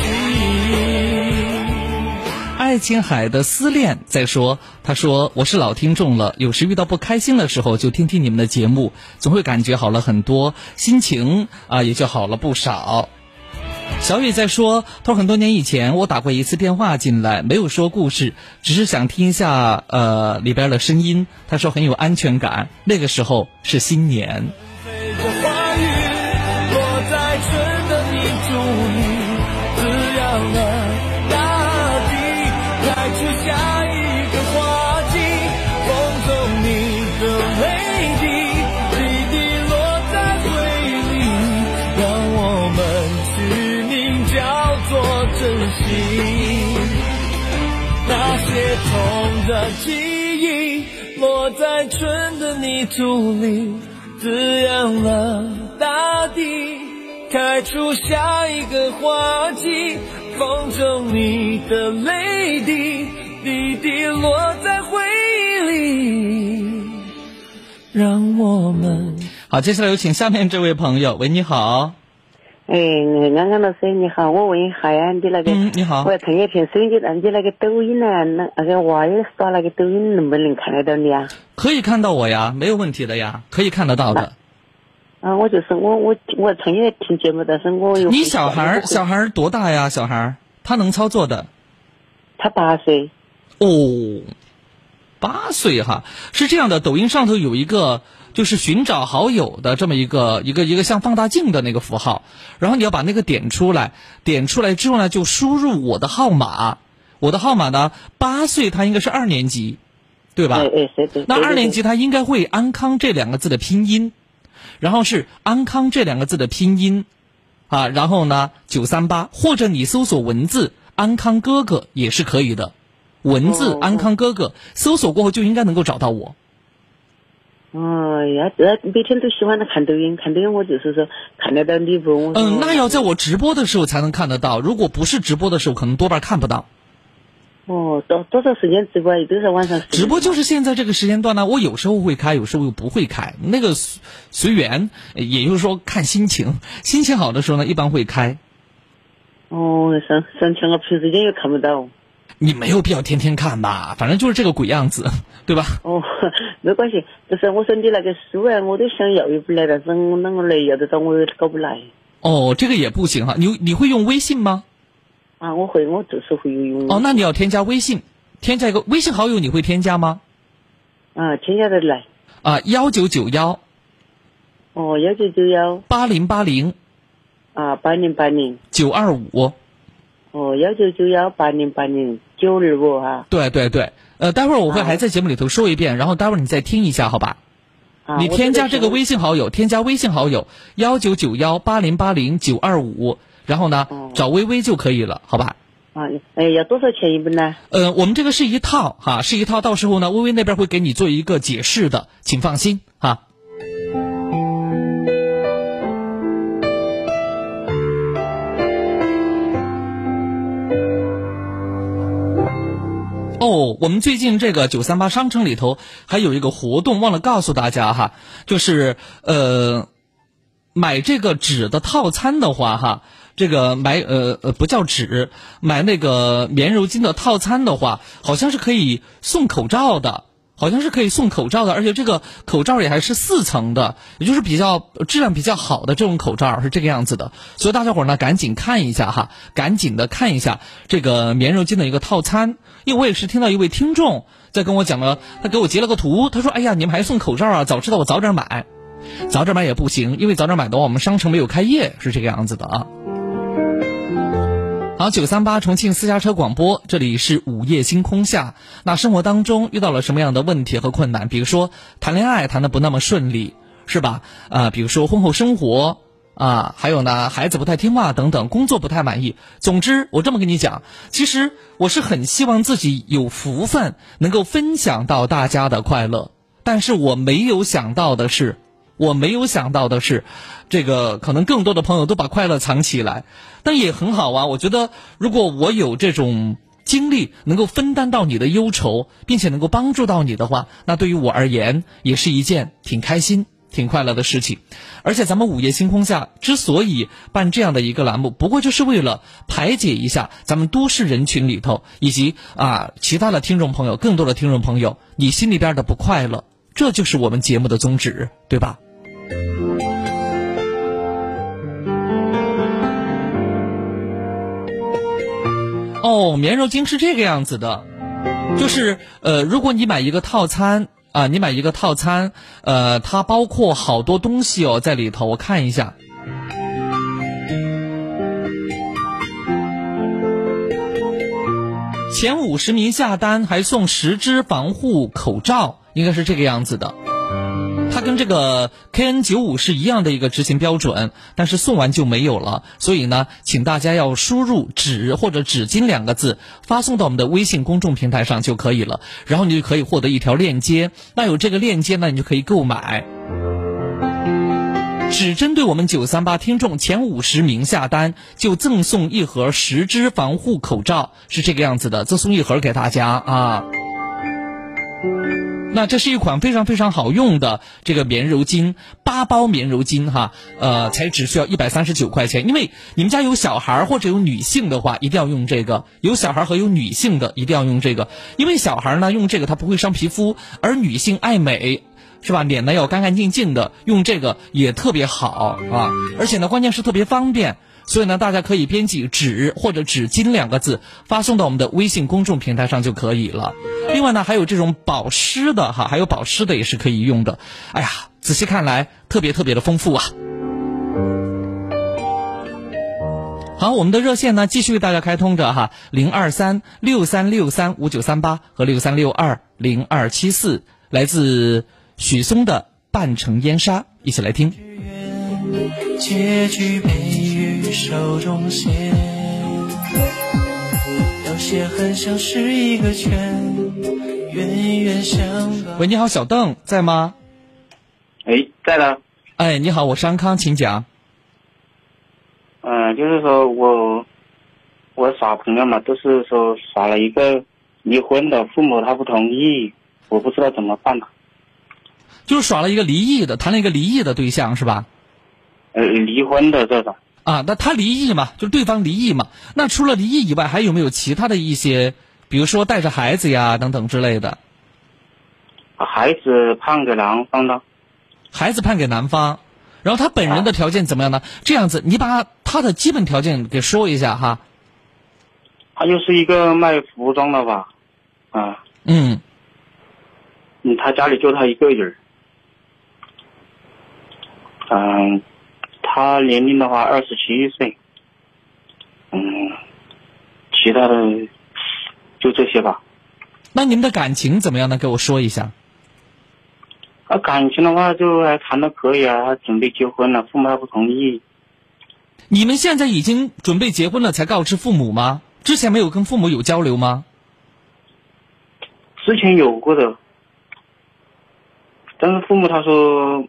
爱琴海的思恋在说，他说我是老听众了，有时遇到不开心的时候就听听你们的节目，总会感觉好了很多，心情啊也就好了不少。小雨在说，他说很多年以前我打过一次电话进来，没有说故事，只是想听一下呃里边的声音。他说很有安全感，那个时候是新年。记忆，落在春的泥土里，滋养了大地，开出下一个花季。风中你的泪滴，滴滴落在回忆里，让我们。好，接下来有请下面这位朋友，喂，你好。哎，安安老师你好，我问一下呀，你那个，嗯，你好我。要看一听手机，那你那个抖音呢？那那个娃儿刷那个抖音，能不能看得到你啊？可以看到我呀，没有问题的呀，可以看得到的。啊，我就是我我我常也听节目，但是我有你小孩儿小孩儿多大呀？小孩儿他能操作的他八岁，哦，八岁哈，是这样的。抖音上头有一个就是寻找好友的这么一个一个一个像放大镜的那个符号，然后你要把那个点出来，点出来之后呢，就输入我的号码，我的号码呢，八岁他应该是二年级，对吧？那二年级他应该会安康这两个字的拼音，然后是安康这两个字的拼音，啊，然后呢九三八，或者你搜索文字安康哥哥也是可以的，文字哦安康哥哥搜索过后就应该能够找到我。哦呀，这每天都喜欢看抖音，看抖音我就是说看得到礼物？嗯，那要在我直播的时候才能看得到，如果不是直播的时候，可能多半看不到。哦，多多少时间直播也？都是晚上。直播就是现在这个时间段呢，我有时候会开，有时候又不会开，那个随随缘，也就是说看心情，心情好的时候呢，一般会开。哦，上上前我平时间又看不到。你没有必要天天看吧，反正就是这个鬼样子，对吧？哦，没关系，就是我说你那个书啊，我都想要一本来，但是我啷个来要得到，我有点搞不来。哦，这个也不行哈，你你会用微信吗？啊，我会，我就是会用。哦，那你要添加微信，添加一个微信好友，你会添加吗？啊，添加得来。啊，幺九九幺哦，幺九九幺八零八零啊，八零八零。九二五。哦，幺九九幺八零八零九二五哈。对对对，呃，待会儿我会啊还在节目里头说一遍，然后待会儿你再听一下，好吧？啊，你添加这个微信。信好友，添加微信好友幺九九幺八零八零九二五，然后呢找微微就可以了，好吧？啊，哎，要多少钱一本呢？呃，我们这个是一套哈，是一套，到时候呢，微微那边会给你做一个解释的，请放心我们最近这个九三八商城里头还有一个活动，忘了告诉大家哈，就是呃，买这个纸的套餐的话哈。这个买呃呃不叫纸，买那个棉柔巾的套餐的话，好像是可以送口罩的，好像是可以送口罩的，而且这个口罩也还是四层的，也就是比较质量比较好的这种口罩是这个样子的。所以大家伙呢赶紧看一下哈，赶紧的看一下这个棉柔巾的一个套餐，因为我也是听到一位听众在跟我讲了，他给我截了个图，他说：“哎呀，你们还送口罩啊？早知道我早点买，早点买也不行，因为早点买的话，我们商城没有开业，是这个样子的啊。”好，九三八重庆私家车广播，这里是午夜星空下。那生活当中遇到了什么样的问题和困难？比如说谈恋爱谈的不那么顺利，是吧？啊，比如说婚后生活啊，还有呢，孩子不太听话等等，工作不太满意。总之，我这么跟你讲，其实我是很希望自己有福分，能够分享到大家的快乐。但是我没有想到的是。我没有想到的是，这个可能更多的朋友都把快乐藏起来，但也很好啊。我觉得，如果我有这种经历，能够分担到你的忧愁，并且能够帮助到你的话，那对于我而言，也是一件挺开心、挺快乐的事情。而且，咱们午夜星空下之所以办这样的一个栏目，不过就是为了排解一下咱们都市人群里头以及啊其他的听众朋友、更多的听众朋友，你心里边的不快乐，这就是我们节目的宗旨，对吧？哦，棉柔巾是这个样子的，就是呃，如果你买一个套餐啊，你买一个套餐，呃，它包括好多东西哦在里头，我看一下，前五十名下单还送十支防护口罩，应该是这个样子的。它跟这个 KN 九五是一样的一个执行标准，但是送完就没有了。所以呢，请大家要输入“纸”或者“纸巾”两个字，发送到我们的微信公众平台上就可以了。然后你就可以获得一条链接，那有这个链接呢，你就可以购买。只针对我们九三八听众前五十名下单，就赠送一盒十支防护口罩，是这个样子的，赠送一盒给大家啊。那这是一款非常非常好用的这个棉柔巾，八包棉柔巾哈，呃，才只需要一百三十九块钱。因为你们家有小孩或者有女性的话，一定要用这个。有小孩和有女性的一定要用这个，因为小孩呢用这个它不会伤皮肤，而女性爱美，是吧？脸呢要干干净净的，用这个也特别好啊。而且呢，关键是特别方便。所以呢，大家可以编辑“纸”或者“纸巾”两个字，发送到我们的微信公众平台上就可以了。另外呢，还有这种保湿的哈，还有保湿的也是可以用的。哎呀，仔细看来特别特别的丰富啊！好，我们的热线呢继续为大家开通着哈，零二三六三六三五九三八和六三六二零二七四，来自许嵩的《半城烟沙》，一起来听。结局被于手中线，有些很像是一个圈，远远相喂，你好，小邓，在吗？哎，在呢。哎，你好，我是安康，请讲。嗯，就是说我我耍朋友嘛，都是说耍了一个离婚的，父母他不同意，我不知道怎么办呢。就是耍了一个离异的，谈了一个离异的对象是吧？呃，离婚的这种啊，那他离异嘛，就是对方离异嘛。那除了离异以外，还有没有其他的一些，比如说带着孩子呀等等之类的？孩子判给男方的。孩子判给男方，然后他本人的条件怎么样呢？这样子，你把他的基本条件给说一下哈。他就是一个卖服装的吧，啊。嗯。嗯，他家里就他一个人。嗯。他年龄的话二十七岁，嗯，其他的就这些吧。那你们的感情怎么样呢？给我说一下。啊，感情的话就还谈的可以啊，他准备结婚了，父母还不同意。你们现在已经准备结婚了才告知父母吗？之前没有跟父母有交流吗？之前有过的，但是父母他说，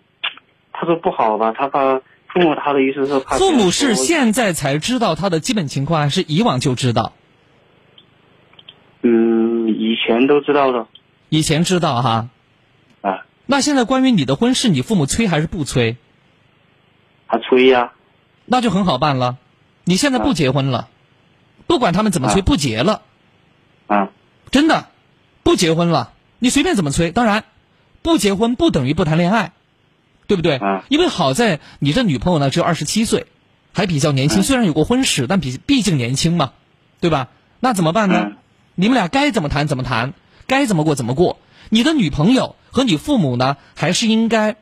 他说不好吧，他怕父母他的意思是怕。父母是现在才知道他的基本情况，还是以往就知道？嗯，以前都知道的。以前知道哈。啊。那现在关于你的婚事，你父母催还是不催？他催呀。那就很好办了，你现在不结婚了，不管他们怎么催，不结了。啊。真的。不结婚了，你随便怎么催。当然，不结婚不等于不谈恋爱，对不对？因为好在你这女朋友呢只有二十七岁，还比较年轻。虽然有过婚史，但比毕竟年轻嘛，对吧？那怎么办呢？你们俩该怎么谈怎么谈，该怎么过怎么过。你的女朋友和你父母呢，还是应该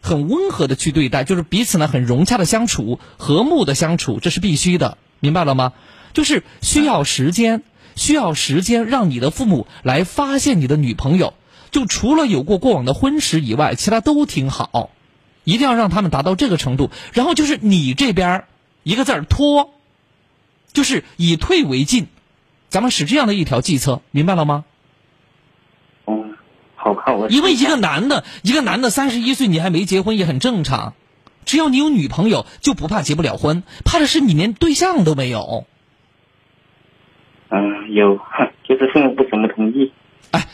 很温和的去对待，就是彼此呢很融洽的相处，和睦的相处，这是必须的，明白了吗？就是需要时间。需要时间让你的父母来发现你的女朋友，就除了有过过往的婚史以外，其他都挺好，一定要让他们达到这个程度。然后就是你这边一个字儿拖，就是以退为进，咱们使这样的一条计策，明白了吗？嗯，好看我。因为一个男的，一个男的三十一岁，你还没结婚也很正常，只要你有女朋友，就不怕结不了婚，怕的是你连对象都没有。嗯，有，就是父母不怎么同意。哎，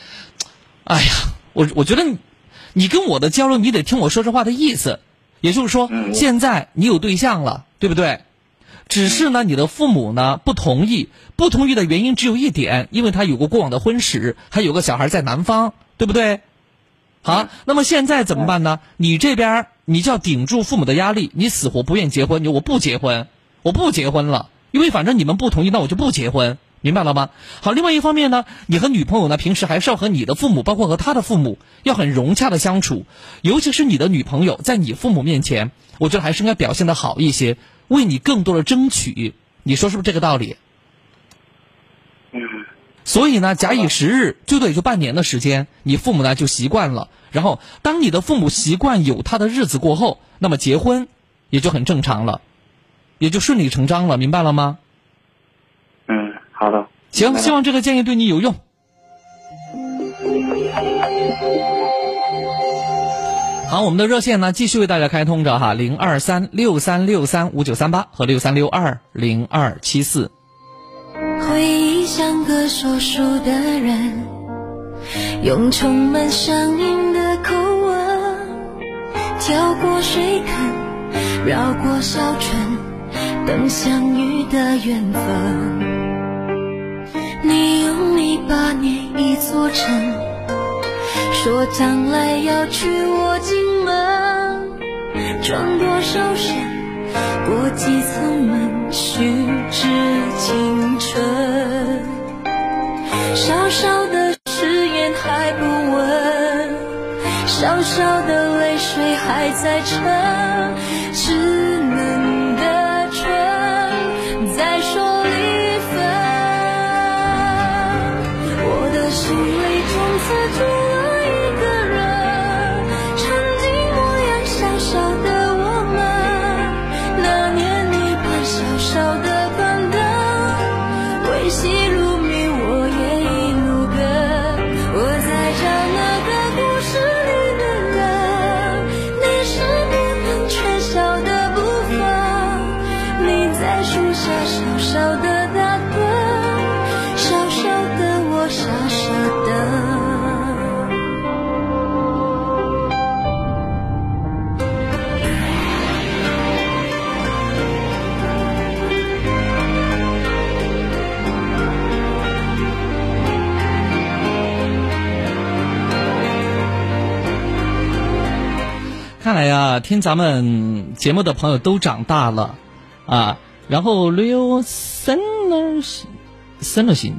哎呀，我我觉得你，跟我的交流，你得听我说这话的意思。也就是说，现在你有对象了，对不对？只是呢，你的父母呢不同意，不同意的原因只有一点，因为他有过过往的婚史，还有个小孩在南方，对不对？好，那么现在怎么办呢？你这边你就要顶住父母的压力，你死活不愿结婚，你我不结婚，我不结婚了，因为反正你们不同意，那我就不结婚。明白了吗？好，另外一方面呢，你和女朋友呢，平时还是要和你的父母，包括和他的父母，要很融洽的相处。尤其是你的女朋友在你父母面前，我觉得还是应该表现的好一些，为你更多的争取。你说是不是这个道理？嗯。所以呢，假以时日，最多也就半年的时间，你父母呢就习惯了。然后，当你的父母习惯有他的日子过后，那么结婚也就很正常了，也就顺理成章了。明白了吗？好的，行，希望这个建议对你有用。好，我们的热线呢继续为大家开通着哈，零二三六三六三五九三八和六三六二零二七四。回忆像个说书的人，用充满乡音的口吻，跳过水坑，绕过小村，等相遇的缘分。八年一座城，说将来要娶我进门，转多少身，过几层门，虚掷青春。小小的誓言还不稳，小小的泪水还在沉，只看来呀，听咱们节目的朋友都长大了，啊，然后 Leo Sener Sener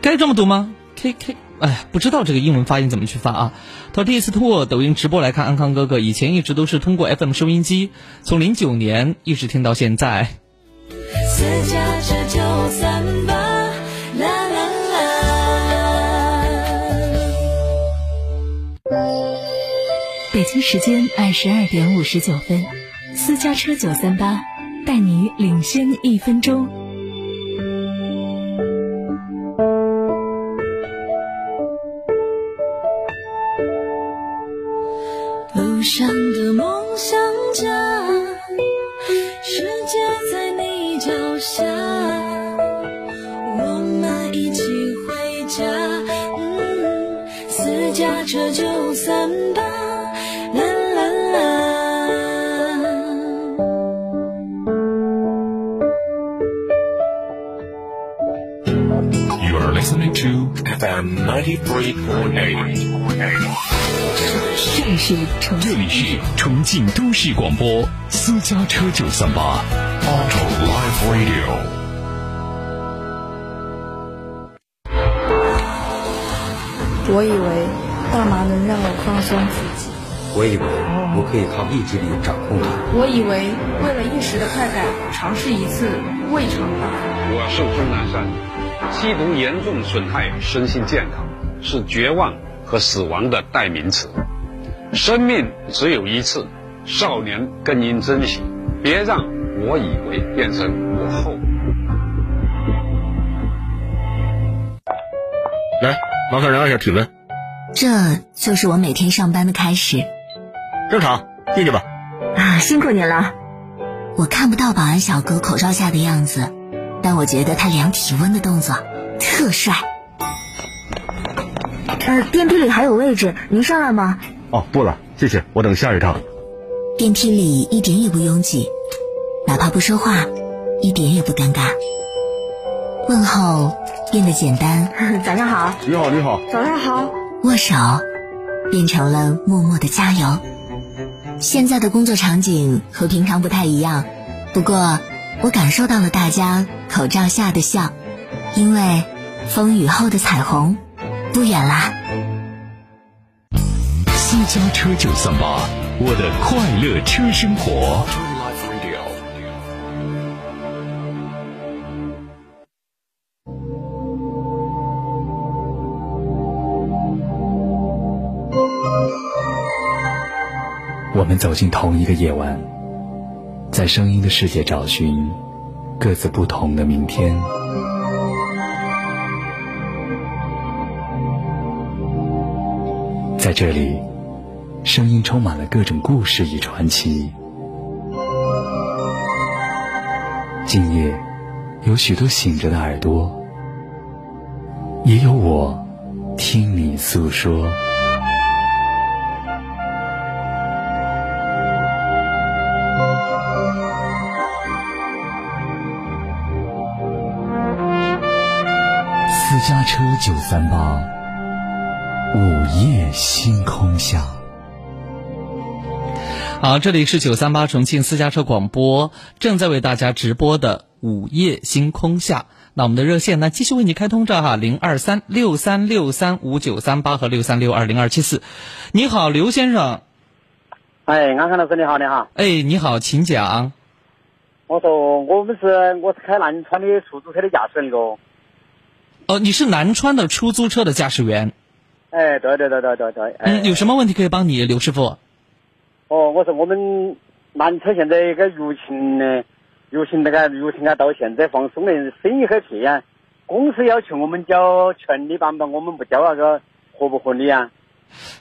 该这么读吗？K K，哎，不知道这个英文发音怎么去发啊？他第一次通过抖音直播来看安康哥哥，以前一直都是通过 FM 收音机，从零九年一直听到现在。时间二十二点五十九分，私家车九三八，带你领先一分钟。路上的梦想家，FM 93.8. 这里是重这里是重庆都市广播私家车九三八 Auto Live Radio. 我以为大麻能让我放松自己，我以为我可以靠意志力掌控它。我以为为了一时的快感，尝试一次未尝不可。我是钟南山，吸毒严重损害身心健康，是绝望和死亡的代名词。生命只有一次，少年更应珍惜，别让我以为变成我后。来，麻烦量一下体温。这就是我每天上班的开始。正常，进去吧。啊，辛苦您了。我看不到保安小哥口罩下的样子，但我觉得他量体温的动作特帅。呃，电梯里还有位置，您上来吗？哦，不了，谢谢，我等下一趟。电梯里一点也不拥挤，哪怕不说话，一点也不尴尬。问候变得简单。早上好。你好，你好。早上好。握手变成了默默的加油。现在的工作场景和平常不太一样，不过我感受到了大家口罩下的笑，因为风雨后的彩虹不远啦。私家车九三八，我的快乐车生活。我们走进同一个夜晚，在声音的世界找寻各自不同的明天。在这里，声音充满了各种故事与传奇。今夜，有许多醒着的耳朵，也有我听你诉说。家车九三八，午夜星空下。好，这里是九三八重庆私家车广播，正在为大家直播的午夜星空下。那我们的热线呢，继续为你开通着哈，零二三六三六三五九三八和六三六二零二七四。你好，刘先生。哎，安康老师你好，你好。哎，你好，请讲。我说我们是我是开南川的出租车的驾驶员咯。哦，你是南川的出租车的驾驶员。哎，对对对对对对。哎、嗯，有什么问题可以帮你，刘师傅？哦，我说我们南川现在一个疫情呢，疫情那个疫情啊，到现在放松了，生意很撇啊。公司要求我们交全力版本，我们不交那个合不合理啊？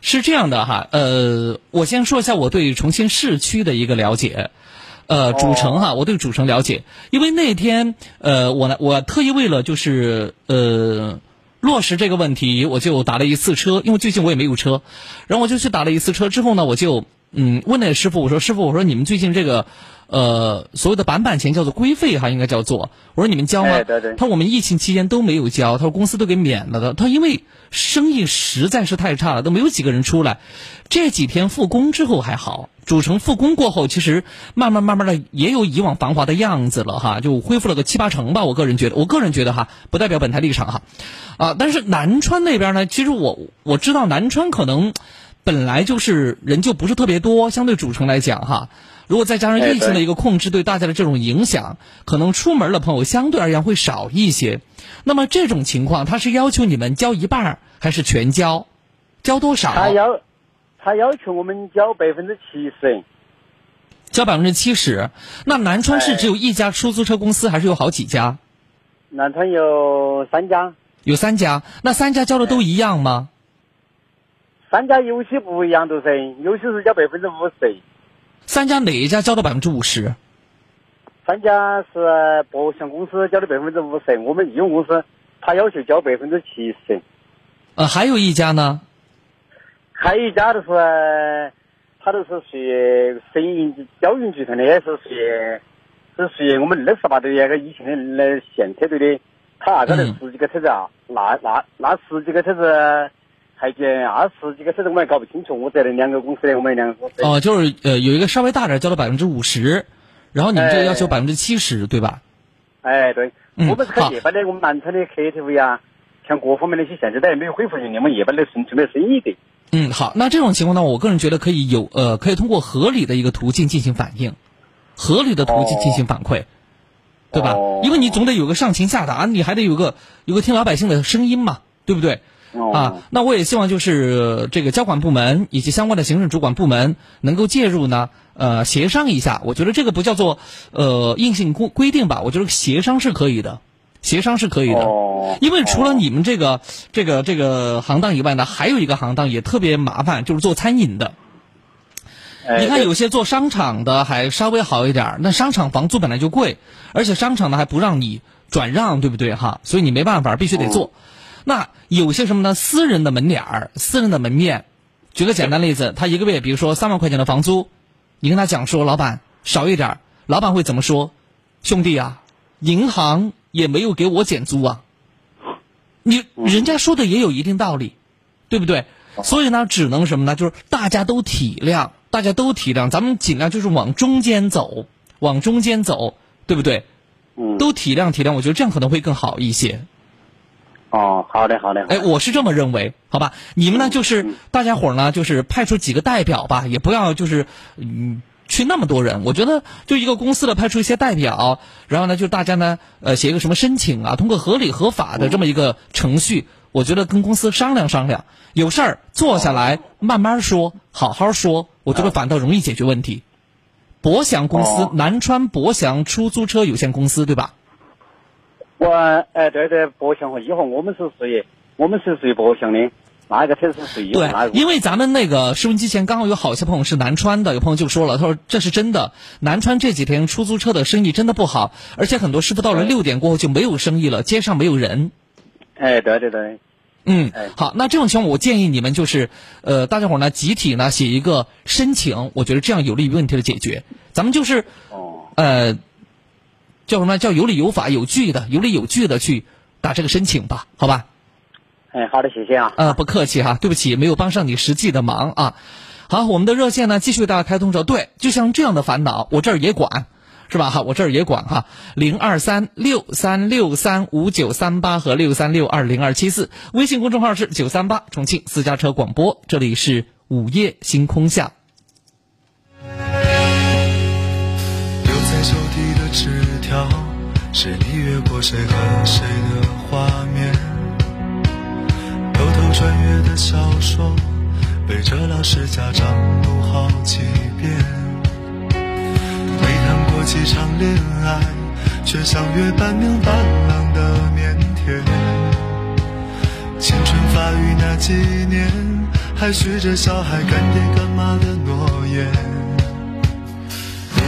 是这样的哈，呃，我先说一下我对重庆市区的一个了解。呃，主城哈，我对主城了解，因为那天呃，我呢，我特意为了就是呃落实这个问题，我就打了一次车，因为最近我也没有车，然后我就去打了一次车，之后呢，我就嗯问那个师傅，我说师傅，我说你们最近这个呃所谓的板板钱叫做规费哈，应该叫做，我说你们交吗？哎、对对。他说我们疫情期间都没有交，他说公司都给免了的，他说因为生意实在是太差了，都没有几个人出来，这几天复工之后还好。主城复工过后，其实慢慢慢慢的也有以往繁华的样子了哈，就恢复了个七八成吧。我个人觉得，我个人觉得哈，不代表本台立场哈，啊，但是南川那边呢，其实我我知道南川可能本来就是人就不是特别多，相对主城来讲哈，如果再加上疫情的一个控制，对大家的这种影响，可能出门的朋友相对而言会少一些。那么这种情况，他是要求你们交一半还是全交？交多少？他要。他要求我们交百分之七十，交百分之七十。那南川市只有一家出租车公司，还是有好几家？南川有三家。有三家，那三家交的都一样吗？三家有些不一样，都是有些是交百分之五十。三家哪一家交的百分之五十？三家是保险公司交的百分之五十，我们义用公司他要求交百分之七十。呃，还有一家呢？还有一家就是，他都是属于省运交运集团的，也是属于是属于我们二十八队那个以前的那县车队的。他那个那十几个车子啊，那那那十几个车子，还见二十几个车子，我们还搞不清楚。我在那两个公司的，我们两个公司。哦，就是呃，有一个稍微大点交了百分之五十，然后你们这个要求百分之七十，对吧？哎，对，我们是开夜班的，我们南昌的 KTV 啊，像各方面那些现在都还没有恢复营业，我们夜班的生存的生意的。嗯，好，那这种情况呢，我个人觉得可以有呃，可以通过合理的一个途径进行反映，合理的途径进行反馈。对吧？因为你总得有个上情下达，你还得有个有个听老百姓的声音嘛，对不对？啊，那我也希望就是这个交管部门以及相关的行政主管部门能够介入呢，呃，协商一下。我觉得这个不叫做呃硬性规规定吧，我觉得协商是可以的，协商是可以的。因为除了你们这个这个这个行当以外呢，还有一个行当也特别麻烦，就是做餐饮的。你看，有些做商场的还稍微好一点那商场房租本来就贵，而且商场呢还不让你转让，对不对哈？所以你没办法，必须得做。那有些什么呢？私人的门脸儿、私人的门面。举个简单例子，他一个月比如说三万块钱的房租，你跟他讲说老板少一点老板会怎么说？兄弟啊，银行也没有给我减租啊。你人家说的也有一定道理，对不对？所以呢，只能什么呢？就是大家都体谅。大家都体谅，咱们尽量就是往中间走，往中间走，对不对？嗯。都体谅体谅，我觉得这样可能会更好一些。哦，好嘞，好嘞。哎，我是这么认为，好吧？你们呢，就是大家伙儿呢，就是派出几个代表吧，也不要就是嗯去那么多人。我觉得就一个公司的派出一些代表，然后呢，就大家呢呃写一个什么申请啊，通过合理合法的这么一个程序。我觉得跟公司商量商量，有事儿坐下来慢慢说，好好说，我觉得反倒容易解决问题。博祥公司，南川博祥出租车有限公司，对吧？我哎，对对，博祥和一号，我们是属于，我们是属于博祥的，那个车是属于对，因为咱们那个收音机前刚好有好些朋友是南川的，有朋友就说了，他说这是真的，南川这几天出租车的生意真的不好，而且很多师傅到了六点过后就没有生意了，街上没有人。哎，对对对，嗯，好，那这种情况我建议你们就是，呃，大家伙呢集体呢写一个申请，我觉得这样有利于问题的解决。咱们就是，哦。呃，叫什么叫有理有法有据的，有理有据的去打这个申请吧，好吧？哎，好的，谢谢啊。呃，不客气哈，对不起，没有帮上你实际的忙啊。好，我们的热线呢继续为大家开通着，对，就像这样的烦恼，我这儿也管。是吧？哈，我这儿也管哈，零二三六三六三五九三八和六三六二零二七四，微信公众号是九三八重庆私家车广播，这里是午夜星空下。谁和谁的画面。偷偷穿越的小说，背着老师家长读好几遍。谈过几场恋爱，却像约半明半朗的腼腆。青春发育那几年，还许着小孩干爹干妈的诺言。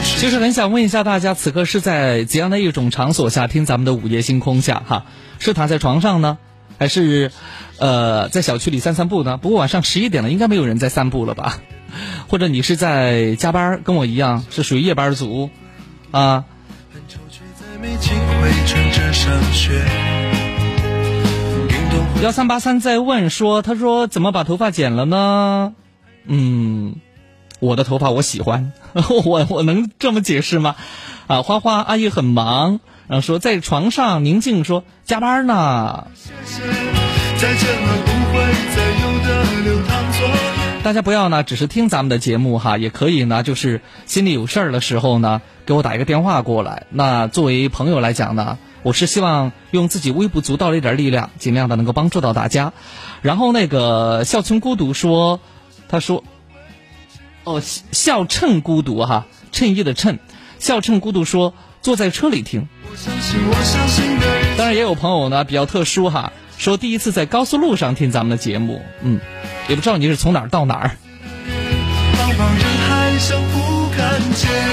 其实很想问一下大家，此刻是在怎样的一种场所下听咱们的午夜星空下？哈，是躺在床上呢，还是呃在小区里散散步呢？不过晚上十一点了，应该没有人在散步了吧？或者你是在加班，跟我一样是属于夜班族？啊！幺三八三在问说：“他说怎么把头发剪了呢？”嗯，我的头发我喜欢，我我能这么解释吗？啊，花花阿姨很忙，然后说在床上宁静说加班呢。大家不要呢，只是听咱们的节目哈，也可以呢，就是心里有事儿的时候呢，给我打一个电话过来。那作为朋友来讲呢，我是希望用自己微不足道的一点力量，尽量的能够帮助到大家。然后那个笑村孤独说，他说，哦，笑称孤独哈，衬衣的衬，笑称孤独说坐在车里听。当然也有朋友呢比较特殊哈，说第一次在高速路上听咱们的节目，嗯，也不知道你是从哪儿到哪儿。喜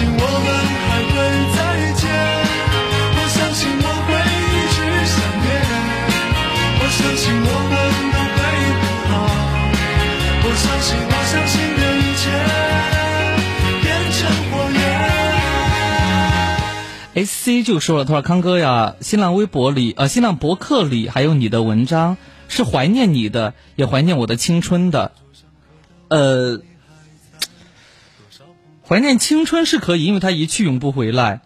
信我们还会再见，我相信我会一直想念，我相信我们都会不好，我相信，我相信的一切变成火焰。S C 就说了，他说康哥呀，新浪微博里呃，新浪博客里还有你的文章，是怀念你的，也怀念我的青春的，呃，怀念青春是可以，因为它一去永不回来，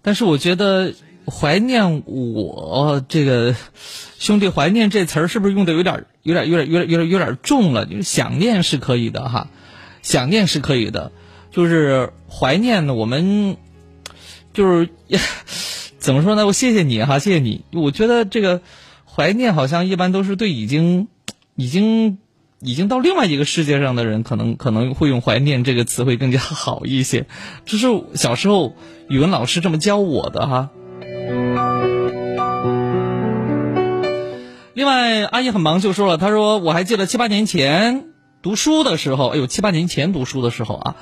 但是我觉得怀念我这个兄弟，怀念这词儿是不是用的有点有点有点有点有点有点重了？就是想念是可以的哈，想念是可以的，就是怀念呢，我们。就是怎么说呢？我谢谢你哈，谢谢你。我觉得这个怀念好像一般都是对已经、已经、已经到另外一个世界上的人，可能可能会用怀念这个词会更加好一些。这是小时候语文老师这么教我的哈。另外，阿姨很忙就说了，她说我还记得七八年前读书的时候，哎呦，七八年前读书的时候啊。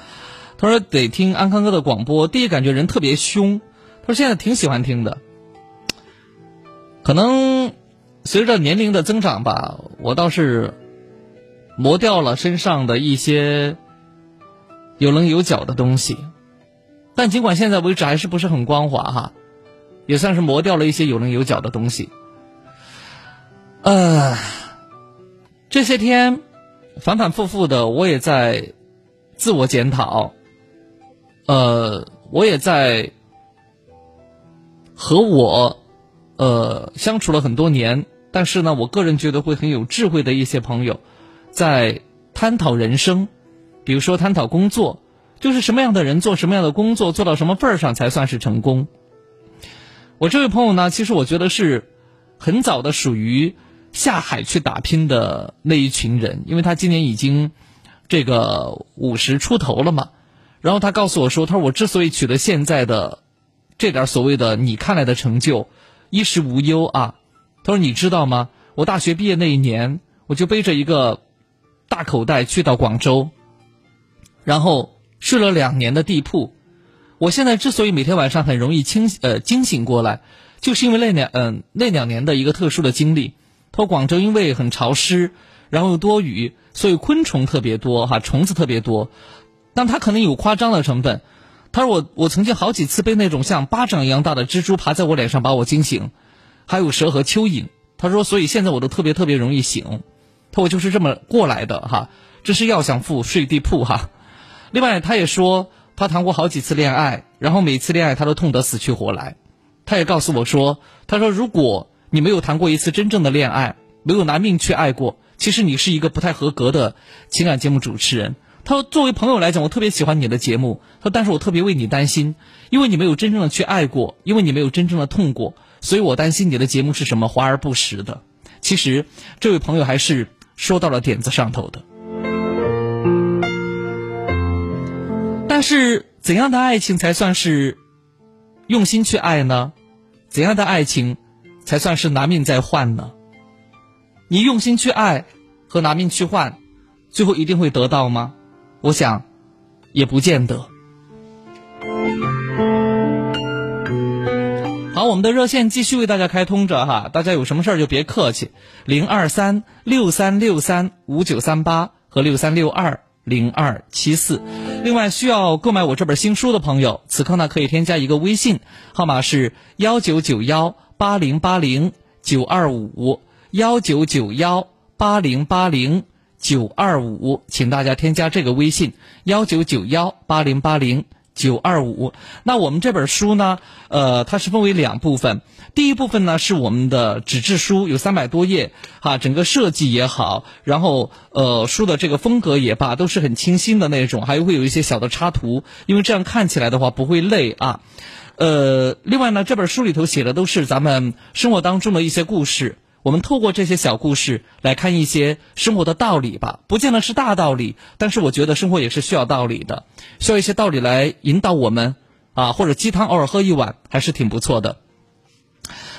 她说得听安康哥的广播，第一感觉人特别凶。她说现在挺喜欢听的，可能随着年龄的增长吧，我倒是磨掉了身上的一些有棱有角的东西。但尽管现在为止还是不是很光滑哈，也算是磨掉了一些有棱有角的东西。呃，这些天反反复复的，我也在自我检讨。呃，我也在和我呃相处了很多年，但是呢，我个人觉得会很有智慧的一些朋友，在探讨人生，比如说探讨工作，就是什么样的人做什么样的工作，做到什么份儿上才算是成功。我这位朋友呢，其实我觉得是很早的属于下海去打拼的那一群人，因为他今年已经这个五十出头了嘛。然后他告诉我说：“他说我之所以取得现在的这点所谓的你看来的成就，衣食无忧啊。他说你知道吗？我大学毕业那一年，我就背着一个大口袋去到广州，然后睡了两年的地铺。我现在之所以每天晚上很容易清呃惊醒过来，就是因为那两嗯那两年的一个特殊的经历。他说广州因为很潮湿，然后又多雨，所以昆虫特别多哈，虫子特别多。”但他可能有夸张的成分。他说我我曾经好几次被那种像巴掌一样大的蜘蛛爬在我脸上把我惊醒，还有蛇和蚯蚓。他说所以现在我都特别特别容易醒。他我就是这么过来的哈，这是要想富睡地铺哈。另外他也说他谈过好几次恋爱，然后每次恋爱他都痛得死去活来。他也告诉我说，他说如果你没有谈过一次真正的恋爱，没有拿命去爱过，其实你是一个不太合格的情感节目主持人。他说：“作为朋友来讲，我特别喜欢你的节目。他说，但是我特别为你担心，因为你没有真正的去爱过，因为你没有真正的痛过，所以我担心你的节目是什么华而不实的。其实，这位朋友还是说到了点子上头的。但是，怎样的爱情才算是用心去爱呢？怎样的爱情才算是拿命在换呢？你用心去爱和拿命去换，最后一定会得到吗？”我想，也不见得。好，我们的热线继续为大家开通着哈，大家有什么事儿就别客气，零二三六三六三五九三八和六三六二零二七四。另外，需要购买我这本新书的朋友，此刻呢可以添加一个微信，号码是幺九九幺八零八零九二五幺九九幺八零八零。九二五，请大家添加这个微信幺九九幺八零八零九二五。那我们这本书呢，呃，它是分为两部分。第一部分呢是我们的纸质书，有三百多页，哈，整个设计也好，然后呃，书的这个风格也罢，都是很清新的那种，还会有一些小的插图，因为这样看起来的话不会累啊。呃，另外呢，这本书里头写的都是咱们生活当中的一些故事。我们透过这些小故事来看一些生活的道理吧，不见得是大道理，但是我觉得生活也是需要道理的，需要一些道理来引导我们啊，或者鸡汤偶尔喝一碗还是挺不错的。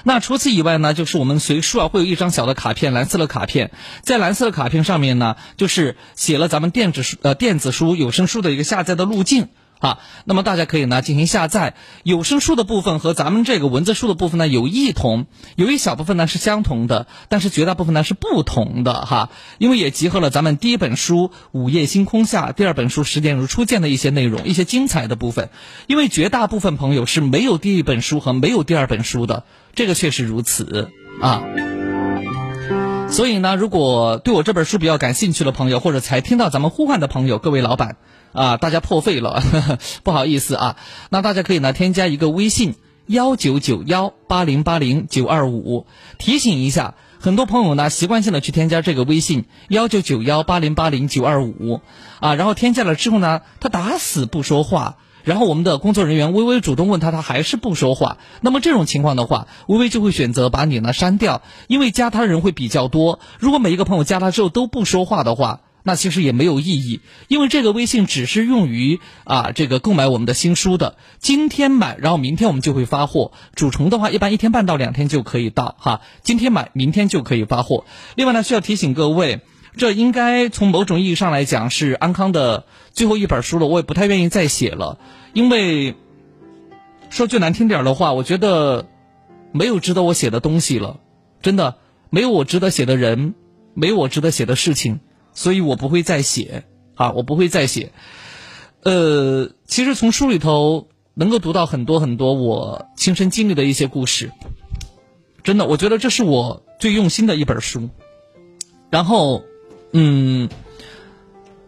那除此以外呢，就是我们随书啊会有一张小的卡片，蓝色的卡片，在蓝色的卡片上面呢，就是写了咱们电子书呃电子书有声书的一个下载的路径。啊，那么大家可以呢进行下载有声书的部分和咱们这个文字书的部分呢有异同，有一小部分呢是相同的，但是绝大部分呢是不同的哈。因为也集合了咱们第一本书《午夜星空下》，第二本书《十点如初见》的一些内容，一些精彩的部分。因为绝大部分朋友是没有第一本书和没有第二本书的，这个确实如此啊。所以呢，如果对我这本书比较感兴趣的朋友，或者才听到咱们呼唤的朋友，各位老板。啊，大家破费了，不好意思啊。那大家可以呢添加一个微信幺九九幺八零八零九二五，提醒一下，很多朋友呢习惯性的去添加这个微信幺九九幺八零八零九二五，啊，然后添加了之后呢，他打死不说话，然后我们的工作人员微微主动问他，他还是不说话。那么这种情况的话，微微就会选择把你呢删掉，因为加他的人会比较多。如果每一个朋友加他之后都不说话的话。那其实也没有意义，因为这个微信只是用于啊这个购买我们的新书的。今天买，然后明天我们就会发货。主城的话，一般一天半到两天就可以到哈。今天买，明天就可以发货。另外呢，需要提醒各位，这应该从某种意义上来讲是安康的最后一本书了。我也不太愿意再写了，因为说句难听点的话，我觉得没有值得我写的东西了。真的，没有我值得写的人，没有我值得写的事情。所以我不会再写啊，我不会再写。呃，其实从书里头能够读到很多很多我亲身经历的一些故事，真的，我觉得这是我最用心的一本书。然后，嗯，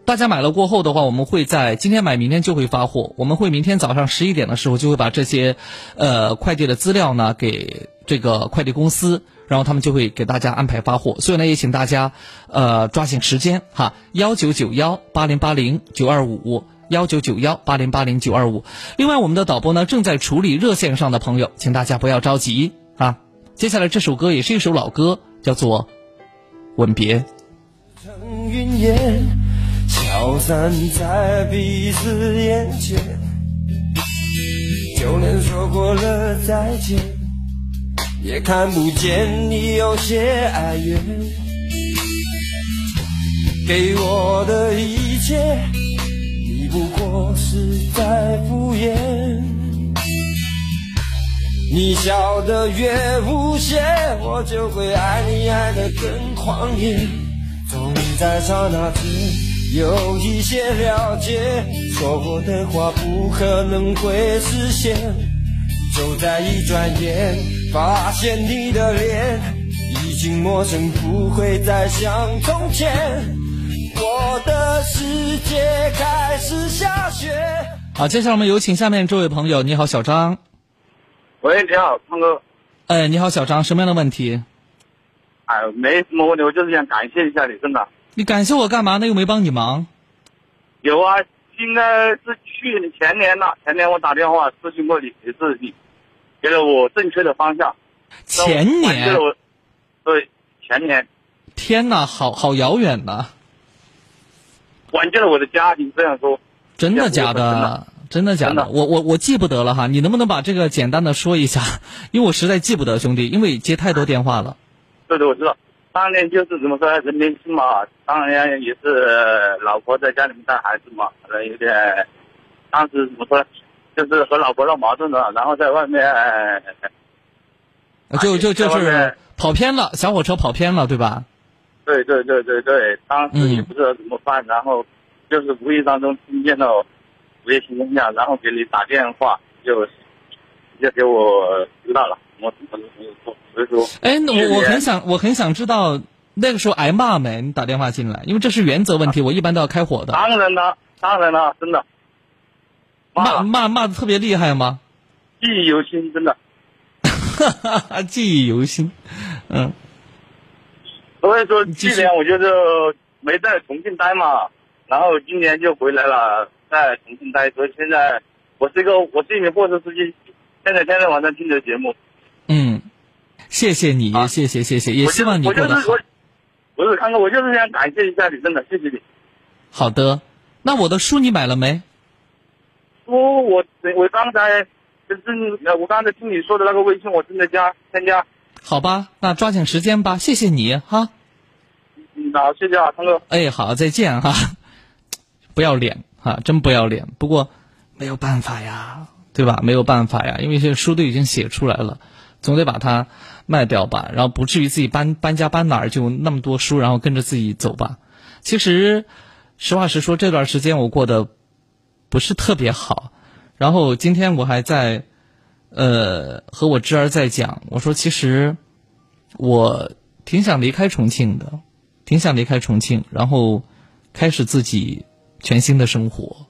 大家买了过后的话，我们会在今天买，明天就会发货。我们会明天早上十一点的时候就会把这些呃快递的资料呢给这个快递公司。然后他们就会给大家安排发货，所以呢，也请大家，呃，抓紧时间哈，幺九九幺八零八零九二五，幺九九幺八零八零九二五。另外，我们的导播呢正在处理热线上的朋友，请大家不要着急啊。接下来这首歌也是一首老歌，叫做《吻别》。曾云烟消散在彼此眼前，就连说过了再见。也看不见你有些哀怨，给我的一切，你不过是在敷衍。你笑得越无邪，我就会爱你爱得更狂野。终于在刹那间有一些了解，说过的话不可能会实现。就在一转眼，发现你的脸已经陌生，不会再像从前。我的世界开始下雪。好，接下来我们有请下面这位朋友。你好，小张。喂，你好，胖哥。哎，你好，小张，什么样的问题？哎，没什么问题，我就是想感谢一下你，真的。你感谢我干嘛呢？又没帮你忙。有啊，应该是去年前年了。前年我打电话咨询过你，也是你给了我正确的方向。前年，对，前年。天哪，好好遥远呐！挽救了我的家庭，这样说。真的假的？真的假的？我我我记不得了哈，你能不能把这个简单的说一下？因为我实在记不得，兄弟，因为接太多电话了。对对，我知道。当年就是怎么说，人年轻嘛，当年也是老婆在家里面带孩子嘛，可能有点，当时怎么说，就是和老婆闹矛盾了，然后在外面，就就就是跑偏了，小火车跑偏了，对吧？对对对对对，当时也不知道怎么办，然后就是无意当中听见了午夜情况下，然后给你打电话，就就给我知道了。我可能没有错，所以说。哎，我我很想，我很想知道那个时候挨骂没？你打电话进来，因为这是原则问题，我一般都要开火的。当然了，当然了，真的。骂骂骂的特别厉害吗？记忆犹新，真的。哈哈哈，记忆犹新，嗯。所以说，去年我就是没在重庆待嘛，然后今年就回来了，在重庆待。所以现在我是一个，我是一名货车司机，现在天天晚上听你的节目。嗯，谢谢你，谢谢谢谢，也希望你过得好。不是康哥，我就是想感谢一下你，真的谢谢你。好的，那我的书你买了没？书我我刚才就是我刚才听你说的那个微信，我正在加参加。好吧，那抓紧时间吧，谢谢你哈。嗯，好，谢谢啊，康哥。哎，好，再见哈。不要脸哈，真不要脸。不过没有办法呀，对吧？没有办法呀，因为这书都已经写出来了。总得把它卖掉吧，然后不至于自己搬搬家搬哪儿就那么多书，然后跟着自己走吧。其实，实话实说，这段时间我过得不是特别好。然后今天我还在，呃，和我侄儿在讲，我说其实我挺想离开重庆的，挺想离开重庆，然后开始自己全新的生活。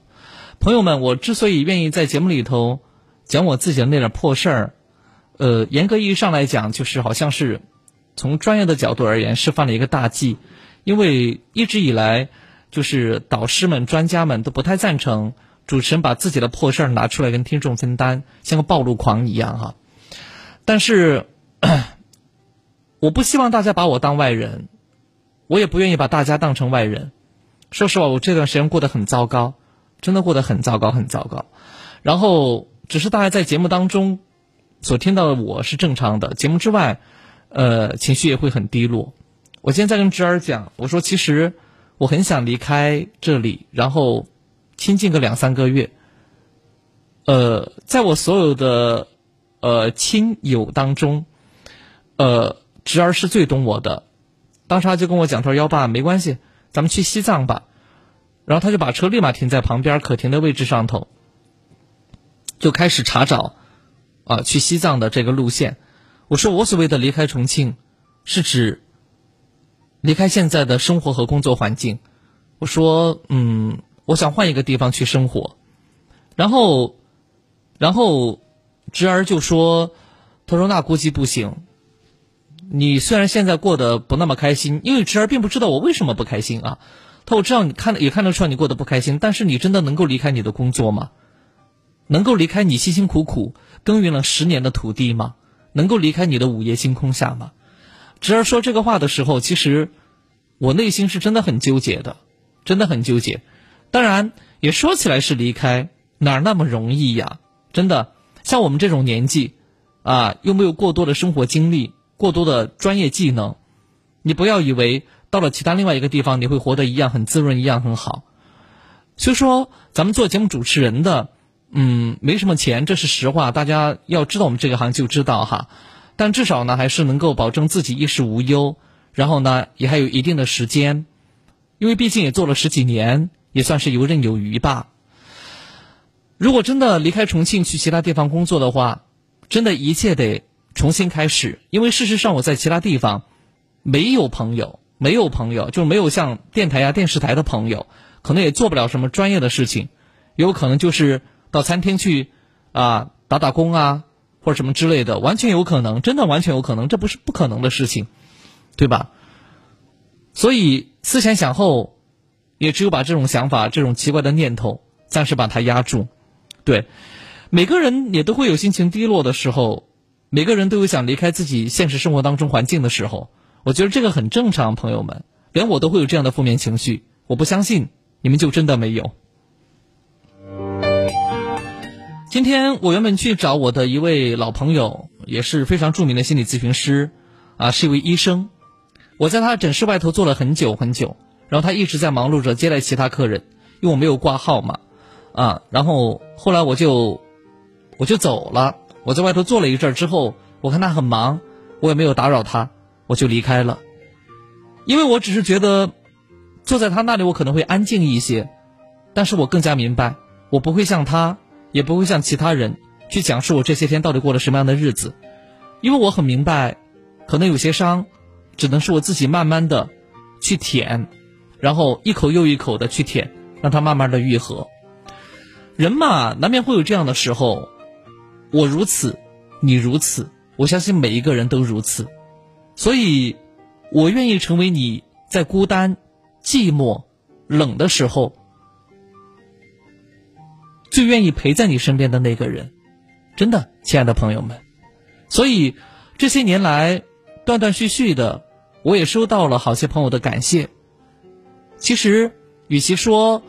朋友们，我之所以愿意在节目里头讲我自己的那点破事儿。呃，严格意义上来讲，就是好像是从专业的角度而言，是犯了一个大忌。因为一直以来，就是导师们、专家们都不太赞成主持人把自己的破事儿拿出来跟听众分担，像个暴露狂一样哈。但是，我不希望大家把我当外人，我也不愿意把大家当成外人。说实话，我这段时间过得很糟糕，真的过得很糟糕，很糟糕。然后，只是大家在节目当中。所听到的我是正常的，节目之外，呃，情绪也会很低落。我今天在跟侄儿讲，我说其实我很想离开这里，然后亲近个两三个月。呃，在我所有的呃亲友当中，呃，侄儿是最懂我的。当时他就跟我讲，他说：“幺爸，没关系，咱们去西藏吧。”然后他就把车立马停在旁边可停的位置上头，就开始查找。啊，去西藏的这个路线，我说我所谓的离开重庆，是指离开现在的生活和工作环境。我说，嗯，我想换一个地方去生活。然后，然后侄儿就说：“他说那估计不行。你虽然现在过得不那么开心，因为侄儿并不知道我为什么不开心啊。他说我知道你看也看得出来你过得不开心，但是你真的能够离开你的工作吗？能够离开你辛辛苦苦？”耕耘了十年的土地吗？能够离开你的午夜星空下吗？侄儿说这个话的时候，其实我内心是真的很纠结的，真的很纠结。当然，也说起来是离开，哪儿那么容易呀？真的，像我们这种年纪，啊，又没有过多的生活经历，过多的专业技能，你不要以为到了其他另外一个地方，你会活得一样很滋润，一样很好。所以说，咱们做节目主持人的。嗯，没什么钱，这是实话。大家要知道我们这个行就知道哈，但至少呢，还是能够保证自己衣食无忧，然后呢，也还有一定的时间，因为毕竟也做了十几年，也算是游刃有余吧。如果真的离开重庆去其他地方工作的话，真的一切得重新开始。因为事实上我在其他地方没有朋友，没有朋友，就没有像电台呀、电视台的朋友，可能也做不了什么专业的事情，有可能就是。到餐厅去，啊，打打工啊，或者什么之类的，完全有可能，真的完全有可能，这不是不可能的事情，对吧？所以思前想后，也只有把这种想法、这种奇怪的念头暂时把它压住。对，每个人也都会有心情低落的时候，每个人都有想离开自己现实生活当中环境的时候。我觉得这个很正常，朋友们，连我都会有这样的负面情绪。我不相信你们就真的没有。今天我原本去找我的一位老朋友，也是非常著名的心理咨询师，啊，是一位医生。我在他诊室外头坐了很久很久，然后他一直在忙碌着接待其他客人，因为我没有挂号嘛，啊，然后后来我就我就走了。我在外头坐了一阵之后，我看他很忙，我也没有打扰他。我就离开了，因为我只是觉得坐在他那里我可能会安静一些，但是我更加明白，我不会像他，也不会像其他人去讲述我这些天到底过了什么样的日子，因为我很明白，可能有些伤，只能是我自己慢慢的去舔，然后一口又一口的去舔，让它慢慢的愈合。人嘛，难免会有这样的时候，我如此，你如此，我相信每一个人都如此。所以，我愿意成为你在孤单、寂寞、冷的时候最愿意陪在你身边的那个人。真的，亲爱的朋友们。所以，这些年来断断续续的，我也收到了好些朋友的感谢。其实，与其说，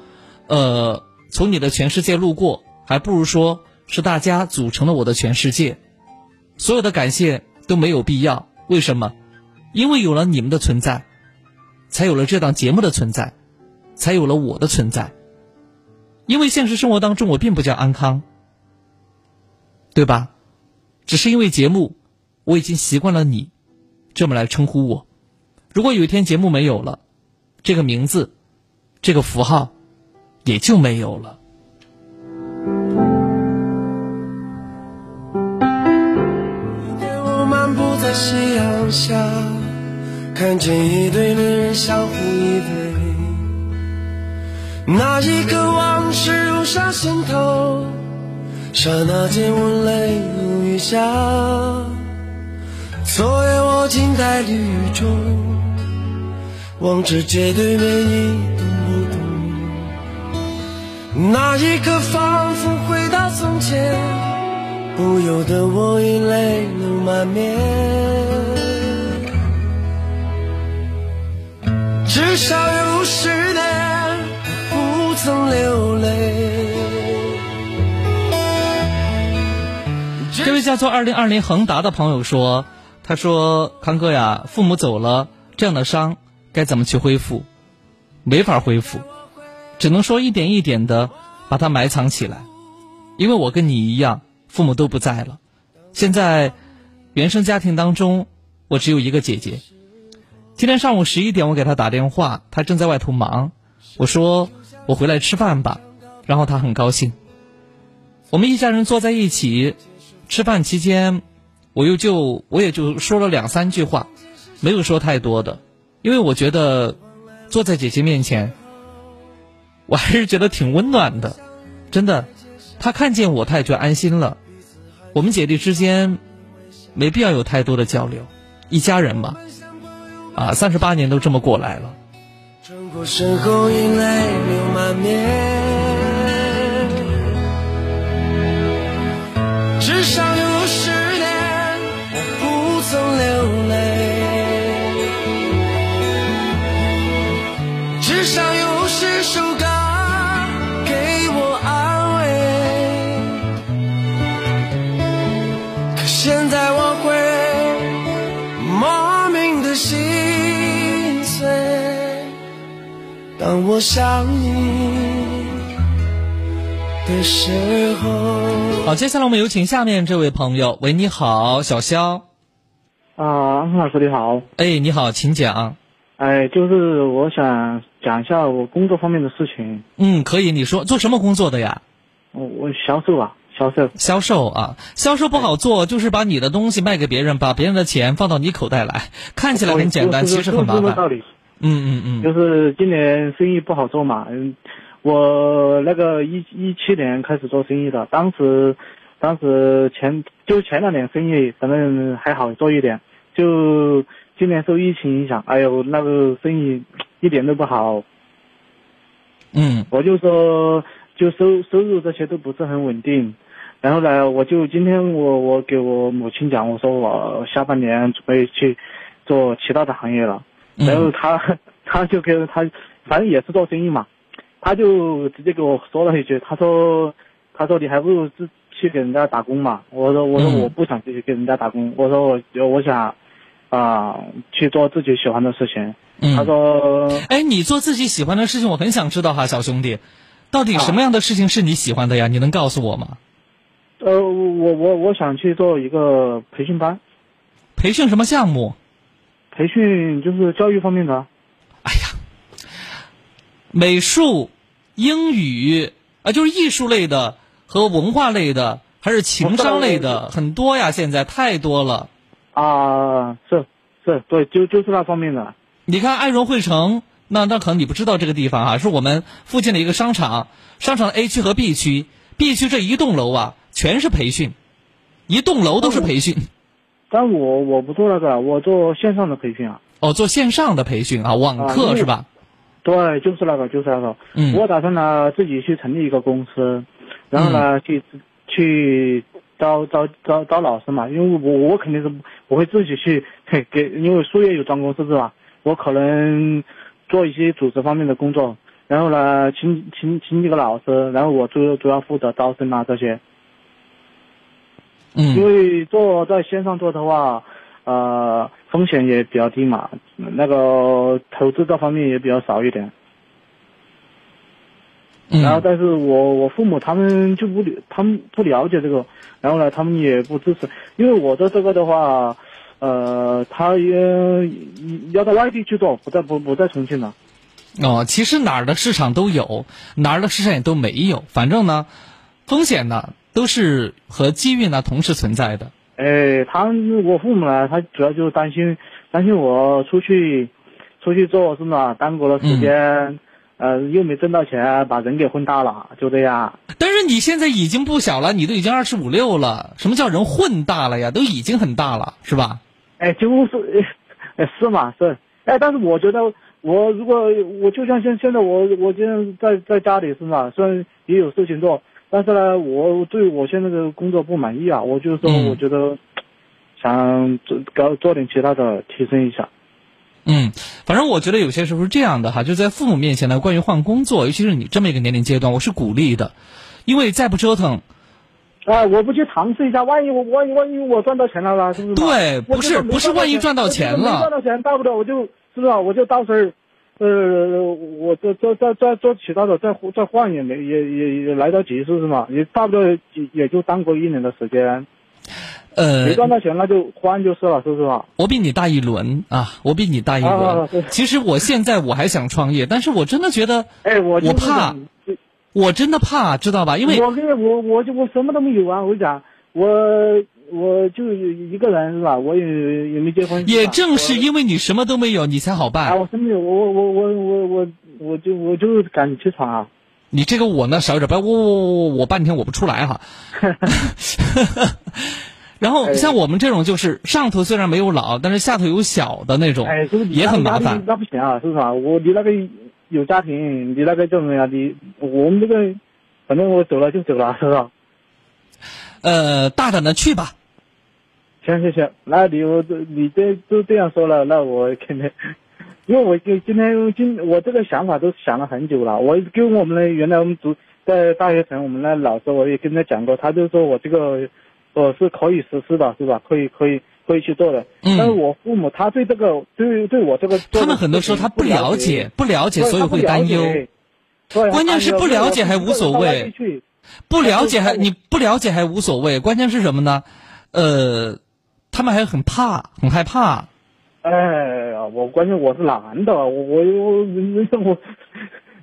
呃，从你的全世界路过，还不如说是大家组成了我的全世界。所有的感谢都没有必要。为什么？因为有了你们的存在，才有了这档节目的存在，才有了我的存在。因为现实生活当中我并不叫安康，对吧？只是因为节目，我已经习惯了你这么来称呼我。如果有一天节目没有了，这个名字，这个符号，也就没有了。夕阳下，看见一对恋人相互依偎，那一刻往事涌上心头，刹那间我泪如雨下。昨夜我静在绿雨中，望着街对面一动不动，那一刻仿佛回到从前。不由得我已泪流满面，至少有十年不曾流泪。这位叫做二零二零恒达的朋友说：“他说康哥呀，父母走了，这样的伤该怎么去恢复？没法恢复，只能说一点一点的把它埋藏起来，因为我跟你一样。”父母都不在了，现在原生家庭当中，我只有一个姐姐。今天上午十一点，我给她打电话，她正在外头忙。我说我回来吃饭吧，然后她很高兴。我们一家人坐在一起吃饭期间，我又就我也就说了两三句话，没有说太多的，因为我觉得坐在姐姐面前，我还是觉得挺温暖的，真的。她看见我，她也就安心了。我们姐弟之间没必要有太多的交流，一家人嘛，啊，三十八年都这么过来了。至我想你的时候。好，接下来我们有请下面这位朋友。喂，你好，小肖。啊，安老师你好。哎，你好，请讲。哎，就是我想讲一下我工作方面的事情。嗯，可以，你说做什么工作的呀？我我销售啊。销售，销售啊，销售不好做，就是把你的东西卖给别人，把别人的钱放到你口袋来，看起来很简单，其实很麻烦。嗯嗯嗯。就是今年生意不好做嘛，嗯，我那个一一七年开始做生意的，当时，当时前就前两年生意反正还好做一点，就今年受疫情影响，哎呦那个生意一点都不好。嗯，我就说就收收入这些都不是很稳定，然后呢，我就今天我我给我母亲讲，我说我下半年准备去做其他的行业了，然后他他就跟他反正也是做生意嘛，他就直接给我说了一句，他说他说你还不如自去给人家打工嘛，我说我说我不想去给人家打工，我说我我想啊、去做自己喜欢的事情。他说，哎，你做自己喜欢的事情，我很想知道哈，小兄弟，到底什么样的事情是你喜欢的呀？你能告诉我吗？呃，我我我想去做一个培训班，培训什么项目？培训就是教育方面的。哎呀美术、英语啊，就是艺术类的和文化类的，还是情商类的，很多呀，现在太多了。啊，是是，对，就就是那方面的。你看爱融汇城，那那可能你不知道这个地方哈、是我们附近的一个商场，商场的 A 区和 B 区，B 区这一栋楼啊，全是培训，一栋楼都是培训。但我我不做那个，我做线上的培训啊。哦，做线上的培训啊，网课是吧？对，就是那个，就是那个。嗯我打算呢自己去成立一个公司，然后呢、去去招招招招老师嘛，因为我我肯定是我会自己去嘿给，因为术业有专攻是吧？我可能做一些组织方面的工作，然后呢请请请几个老师，然后我主主要负责招生啊这些。嗯因为做在线上做的话，呃，风险也比较低嘛，那个投资这方面也比较少一点。然后，但是我我父母他们就不了，他们不了解这个，然后呢，他们也不支持，因为我的这个的话，呃，他也要到外地去做，不在不不在重庆了。哦，其实哪儿的市场都有，哪儿的市场也都没有。反正呢，风险呢都是和机遇呢同时存在的。哎，他们我父母呢，他主要就是担心担心我出去出去做是吧？耽搁了时间，呃，又没挣到钱，把人给混大了，就这样。但是你现在已经不小了，你都已经二十五六了，什么叫人混大了呀？都已经很大了，是吧？哎，就是，哎，是嘛是，哎，但是我觉得我如果我就像现现在我我现在在在家里是吧？虽然也有事情做，但是呢，我对我现在的工作不满意啊，我就是说，我觉得想做搞做点其他的提升一下。嗯，反正我觉得有些时候是这样的哈，就在父母面前呢，关于换工作，尤其是你这么一个年龄阶段，我是鼓励的，因为再不折腾，啊，我不去尝试一下，万一我万一万一我赚到钱了啦，是不是？对不是不是万一赚到钱了没赚到钱，大不了我就是不是吧？我就到时候，呃，我再再再再做其他的，再再换也没也也也来得及，是不是嘛？也差不多也也就耽搁一年的时间。呃没，赚到钱那就换就是了，是不是吧？我比你大一轮啊，我比你大一轮。啊其实我现在我还想创业，但是我真的觉得，哎，我我怕，我真的怕，知道吧？因为我跟我我就我什么都没有啊！我跟你讲，我我就一个人是吧？我也也没结婚。也正是因为你什么都没有，你才好办啊，办。我什么没有，我我我我我我就我就赶紧起床啊！你这个我呢少一点，不要我我我我半天我不出来哈。然后像我们这种就是上头虽然没有老，但是下头有小的那种，哎，就是你也很麻烦。那不行啊，是不是啊？我你那个有家庭，你那个叫什么呀？你我们这个，反正我走了就走了，是吧？呃，大胆的去吧。行行行，那你我你这都这样说了，那我肯定，因为我就今天今我这个想法都想了很久了。我跟我们的原来我们读在大学城，我们那老师我也跟他讲过，他就说我这个我是可以实施的，是吧？可以可以可以去做的。嗯但是我父母他对这个对对我这个他们很多时候他不了解，不了解，所以会担忧。对关键是不了解还无所谓，不了解还你不了解还无所谓，关键是什么呢？呃，他们还很怕，很害怕。哎呀，我关键我是男的，我我又我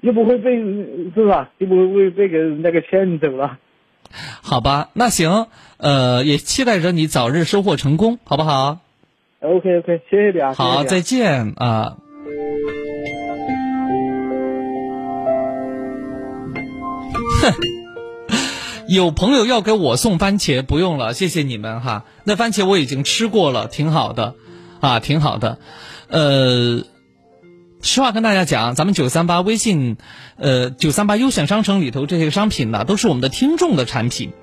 又不会被是吧？又不会被给人家给骗走了。好吧，那行，呃，也期待着你早日收获成功，好不好？OK OK，谢谢你啊。好，再见啊。哼，有朋友要给我送番茄，不用了，谢谢你们哈。那番茄我已经吃过了，挺好的，啊，挺好的。呃，实话跟大家讲，咱们九三八微信，呃，九三八优选商城里头这些商品呢，都是我们的听众的产品。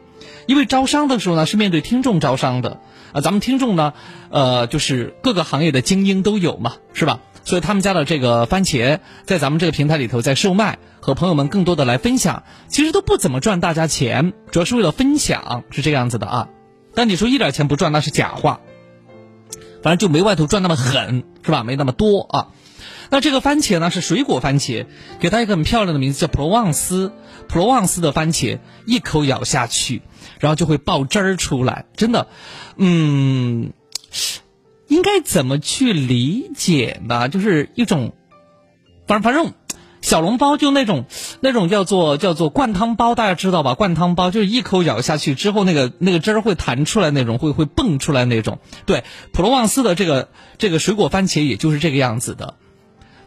因为招商的时候呢，是面对听众招商的啊，咱们听众呢，呃，就是各个行业的精英都有嘛，是吧？所以他们家的这个番茄在咱们这个平台里头在售卖，和朋友们更多的来分享，其实都不怎么赚大家钱，主要是为了分享，是这样子的啊。但你说一点钱不赚，那是假话。反正就没外头赚那么狠，是吧？没那么多啊。那这个番茄呢是水果番茄，给它一个很漂亮的名字叫普罗旺斯。普罗旺斯的番茄一口咬下去，然后就会爆汁儿出来，真的，嗯，应该怎么去理解呢？就是一种，反正反正。小笼包就那种，那种叫做叫做灌汤包，大家知道吧？灌汤包就是一口咬下去之后，那个那个汁儿会弹出来那种，会会蹦出来那种。对，普罗旺斯的这个这个水果番茄也就是这个样子的。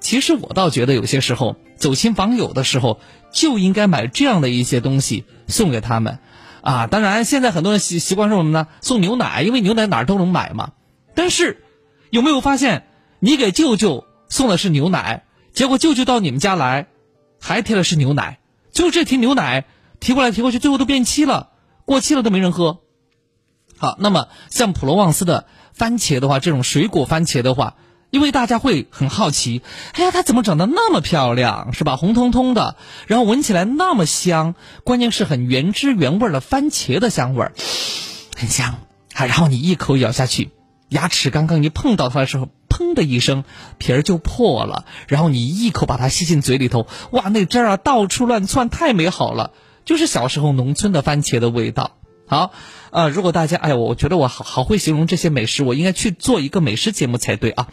其实我倒觉得有些时候走亲访友的时候就应该买这样的一些东西送给他们，啊，当然现在很多人习习惯说什么呢？送牛奶，因为牛奶哪儿都能买嘛。但是有没有发现，你给舅舅送的是牛奶？结果舅舅到你们家来，还提的是牛奶，就这提牛奶提过来提过去，最后都变期了，过期了都没人喝。好，那么像普罗旺斯的番茄的话，这种水果番茄的话，因为大家会很好奇，哎呀，它怎么长得那么漂亮，是吧？红彤彤的，然后闻起来那么香，关键是很原汁原味的番茄的香味儿，很香啊。然后你一口咬下去，牙齿刚刚一碰到它的时候。砰的一声，皮儿就破了。然后你一口把它吸进嘴里头，哇，那汁儿啊到处乱窜，太美好了，就是小时候农村的番茄的味道。好，呃，如果大家，哎，我觉得我好好会形容这些美食，我应该去做一个美食节目才对啊。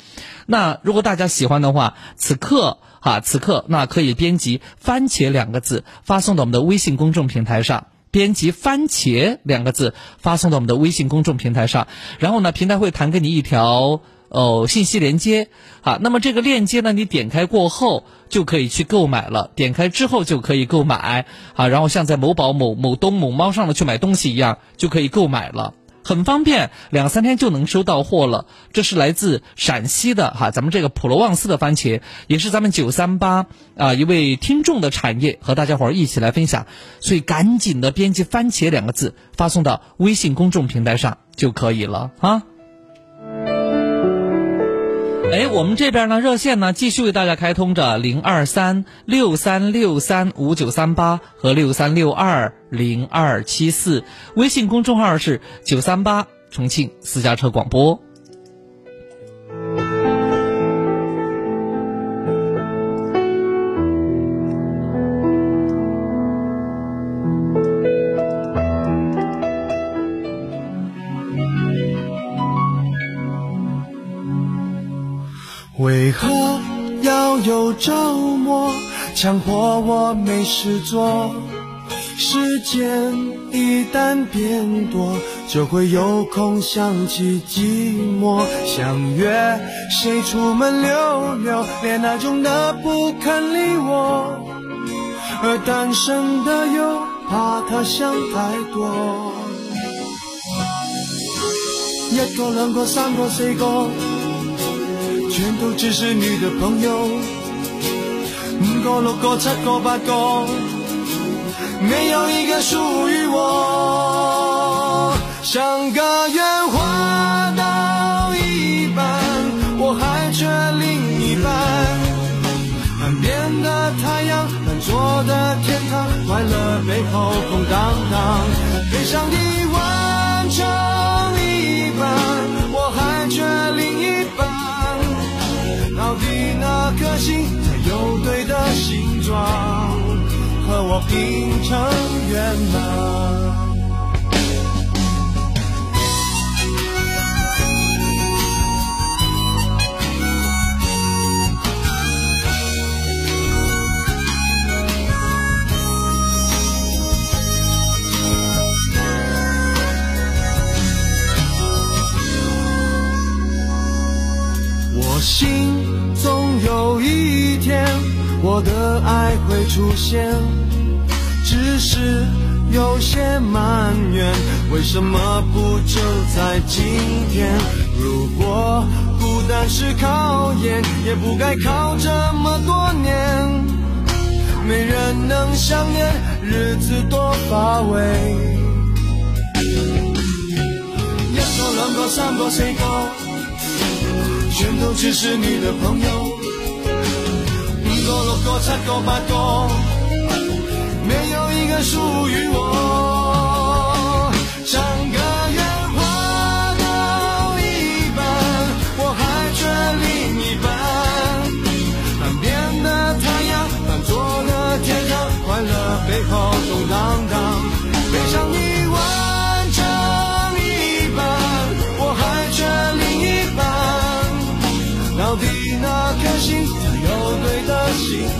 那如果大家喜欢的话，此刻哈，此刻那可以编辑“番茄”两个字发送到我们的微信公众平台上，编辑“番茄”两个字发送到我们的微信公众平台上，然后呢，平台会弹给你一条。哦，信息连接，好，那么这个链接呢，你点开过后就可以去购买了。点开之后就可以购买，好，然后像在某宝、某某东、某猫上的去买东西一样，就可以购买了，很方便，两三天就能收到货了。这是来自陕西的哈，咱们这个普罗旺斯的番茄，也是咱们九三八啊一位听众的产业，和大家伙儿一起来分享。所以赶紧的编辑“番茄”两个字发送到微信公众平台上就可以了啊。哎，我们这边呢，热线呢继续为大家开通着零二三六三六三五九三八和六三六二零二七四，微信公众号是九三八重庆私家车广播。有周末强迫我没事做？时间一旦变多，就会有空想起寂寞。想约谁出门溜溜，恋爱中的不肯理我，而单身的又怕他想太多。一个两个三个四个。全都只是你的朋友，五个、六个、七个、八个，没有一个属于我。像个烟花到一半，我还缺另一半。岸边的太阳，难做的天堂，快乐背后空荡荡，悲伤的完成心才有对的形状，和我拼成圆满？我心。的爱会出现，只是有些埋怨，为什么不就在今天？如果孤单是考验，也不该考这么多年。没人能想念，日子多乏味。一个两个三个四个，全都只是你的朋友。个六个七个八个，没有一个属于我。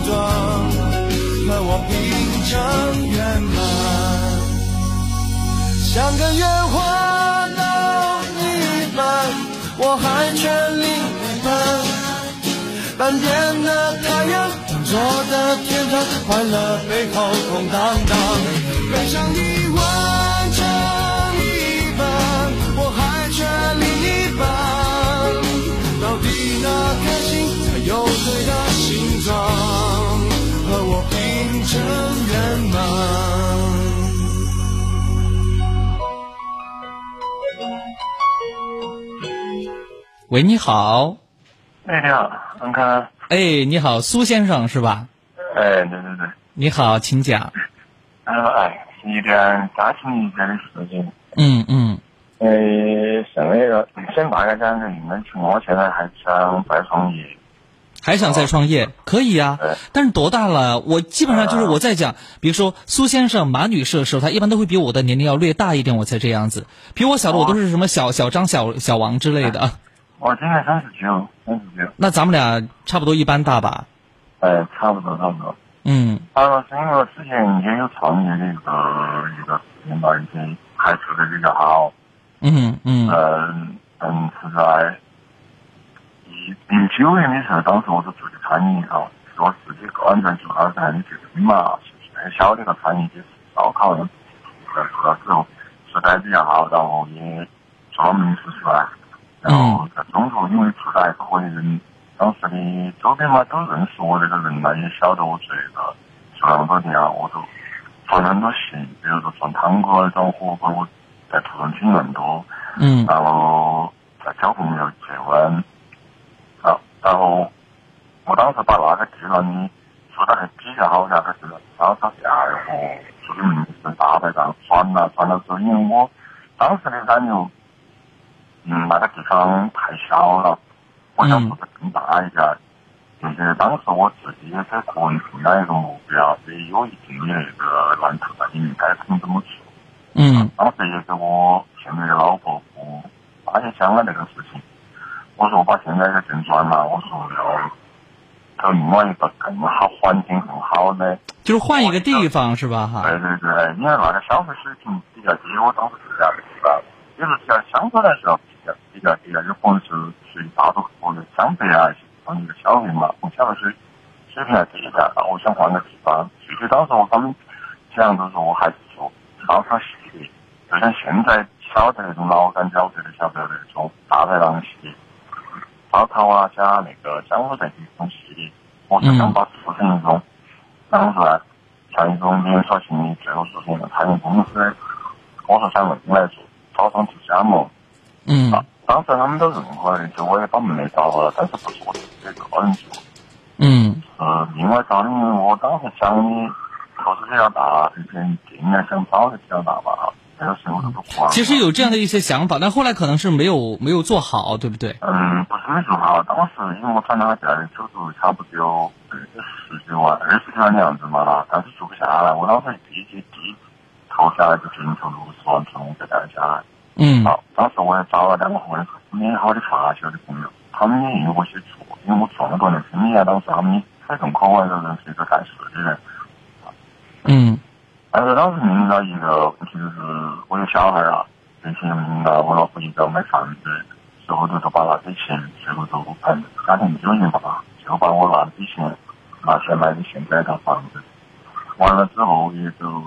形状，和我拼成圆满？像个烟花到一半，我还缺另一半。半边的太阳，半座的天堂，快乐背后空荡荡。悲伤你完成一半，我还缺另一半。到底哪颗心有对的心脏，和我拼成圆满？喂，你好。哎，你好，安康。哎，你好，苏先生是吧？哎，对对对。你好，请讲。然后哎，是一点家庭一点的事情。嗯嗯。呃，上那个先大概讲个应该情况，我现在还想再创业。还想再创业，可以呀、但是多大了？我基本上就是我在讲，比如说苏先生、马女士的时候，他一般都会比我的年龄要略大一点，我才这样子。比我小的，我都是什么小小张、小小王之类的。我现在三十九，三十九。那咱们俩差不多一般大吧？哎，差不多，差不多。嗯。啊，是因为我之前也有创业的一个一个事情吧，而且还做得比较好。嗯嗯。嗯嗯，是在一零九年的时候，当时我是做的餐饮哈，是我自己个人在做到噻，你这个嘛，现在晓得个餐饮就是烧烤的，在做了之后做得还比较好，然后也做了名次出来。然后在中途因为做得还可以，人当时的周边嘛都认识我这个人了，也晓得我这个做那么多年了，我都做了很多戏，比如说做汤锅、做火锅，我在途中请人多。嗯。然后在交朋友、结婚，啊，然后我当时把那个地方呢做得还比较好噻，它是烧烤店二个，做的名字大排档，转了转了之后，因为我当时的感觉。嗯，那个地方太小了，我想做的更大一点。就是当时我自己也给个人定了一个目标，也有一定的那个蓝图在里面，该怎么怎么做。嗯。当时也给我现在的老婆我他也想了这个事情。我说我把现在的店转嘛，我说要找另外一个更好、环境更好的。就是换一个地方是吧？哈。对对对，因为那个消费水平比较低，我当时是这样的，是吧？就是相相对来说。比较比较低啊，有可能是属于大多数人相对啊，换，一个消费嘛，我消费水水平还低一点，那我想换个地方。具体当时我他们讲就是说我还是做烧烤系列，就像现在晓得那种老干饺子的晓得那种大排档系列，烧烤啊加那个江湖菜这种系列，我是想把做成那种，然后呢，像一种连锁性的最后是成一个餐饮公司，我说想另外做招商做加盟。嗯。当时他们都认可的，就我也把门没找了，但是不是我自己个人做。嗯。呃，另外找的，因为我当时想的投资比较大，而且店面想找的比较大吧，其实有这样的一些想法，但后来可能是没有没有做好，对不对？嗯，不是没做好。当时因为我转那个店的手头差不多有十几万、二十几万的样子嘛啦，但是做不下来。我当时第一季第一投下来就只能投六十万，从这店下来。嗯，好，当时我也找了两个合美好的发小的朋友，他们也有我去做，因为我做了多年生意啊，当时他们非常可爱的人，是一个干事的人。嗯。但是当时面临到一个问题就是，我有小孩啊，并且面临到我老婆一个买房子，最后就是把那笔钱，最后头反正家庭纠结嘛，就把我那笔钱拿去买的现在套房子。完了之后也就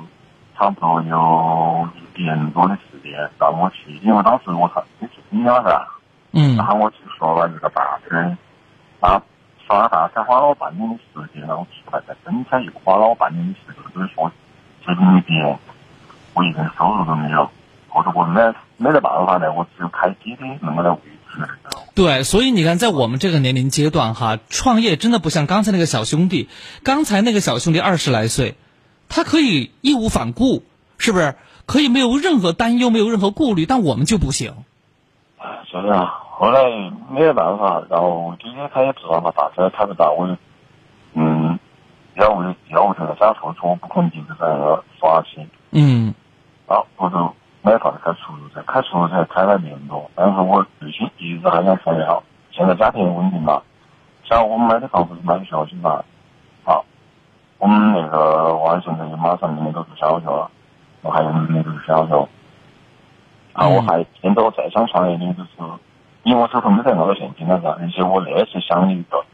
差不多有一年多的时间。让我去，因为当时我看你是你了噻，嗯。然后我去说了一个大车，啊，说了大车花了我半年的时间，然后出来再生产又花了我半年的时间，就是说这里边我一点收入都没有，我说我没没得办法的，我只有开滴滴那么来维持。对，所以你看，在我们这个年龄阶段哈，创业真的不像刚才那个小兄弟，刚才那个小兄弟二十来岁，他可以义无反顾，是不是？可以没有任何担忧，没有任何顾虑，但我们就不行。是啊，后来没有办法，然后滴滴他也知道嘛，打车他不到，我嗯，要为要不这个家付出，我不可能一直在那耍起。嗯。啊，我就没法子开出租车，开出租车开了年多，但是我内心一直还想创业好。现在家庭稳定了，像我们买的房子是买的小区嘛，好，我们那个娃现在就马上明年都读小学了，我还有明年都是小学。啊，我还现在我再想创业的就是，因为我手头没得那么多现金了噻，而且我那是想一个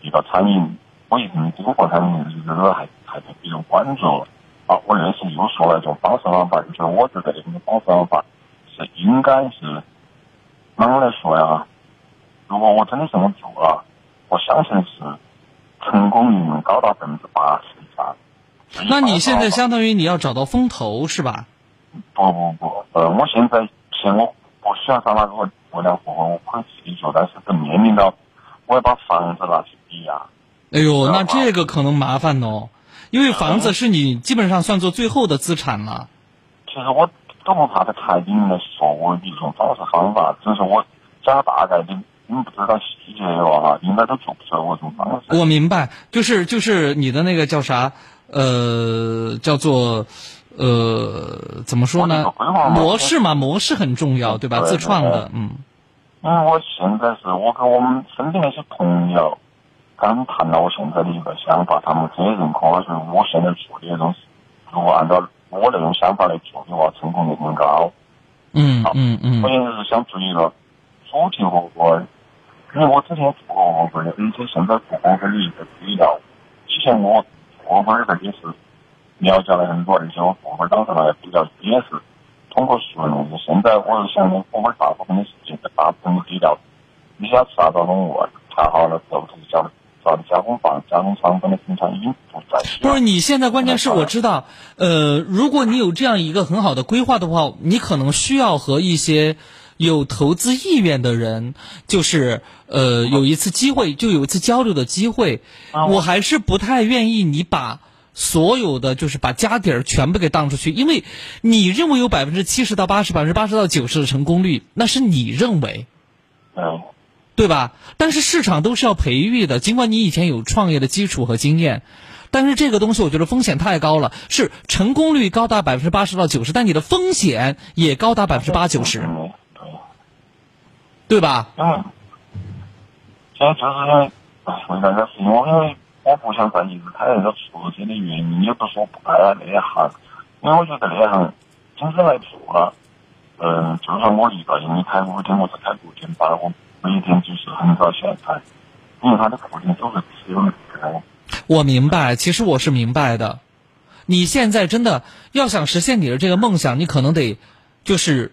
一个餐饮，我一直做过餐饮，这个还还比较关注。啊，我认识又说了一种方式方法，就是我觉得这种方式方法是应该是，啷个来说呀？如果我真的这么做了，我相信是成功率能高达百分之八十以上。那你现在相当于你要找到风投是吧？不不不，呃，我现在现我不需要找那个无良户口，我可以自己做，但是等面临到我要把房子拿去抵押。哎呦，那这个可能麻烦哦，因为房子是你基本上算作最后的资产了。其实我都不怕他太明来说我的一种方式方法，只是我讲大概的。你不知道细节的话哈，应该都做不出来我这种方式。我明白，就是就是你的那个叫啥，呃，叫做呃，怎么说呢？模式嘛，模式很重要，对吧？自创的，嗯。因为我现在是我跟我们身边那些朋友刚谈到我现在的一个想法，他们也认可，就是我现在做的那种，如果按照我那种想法来做的话，成功率更高。嗯嗯嗯。我现在是想做一个主题火锅。因为我之前做过火锅的，而且现在做火锅的一个底料，之前我火锅的也是了解了很多，而且我火锅当上来比较也是通过熟人的。现在我是想，火锅大部分的事情，大部分的底料，你想吃啥子种味，调好了之后，就是加啥子加工房、加工厂跟的生产已经不在。不是，你现在关键是我知道，呃，如果你有这样一个很好的规划的话，你可能需要和一些。有投资意愿的人，就是呃有一次机会，就有一次交流的机会。我还是不太愿意你把所有的就是把家底儿全部给当出去，因为你认为有百分之七十到八十、百分之八十到九十的成功率，那是你认为，嗯对吧？但是市场都是要培育的，尽管你以前有创业的基础和经验，但是这个东西我觉得风险太高了，是成功率高达百分之八十到九十，但你的风险也高达百分之八九十。对吧？嗯，现在就是因为为那个事情，我因为我不想再一直开那个出租车的原因，也不是我不爱那一行，因为我觉得那一行真正来做了，嗯，就算我一个人，开五天，我只开六天班，我一天就是很早起来开，因为他的固定收入只有这个。我明白，其实我是明白的。你现在真的要想实现你的这个梦想，你可能得就是。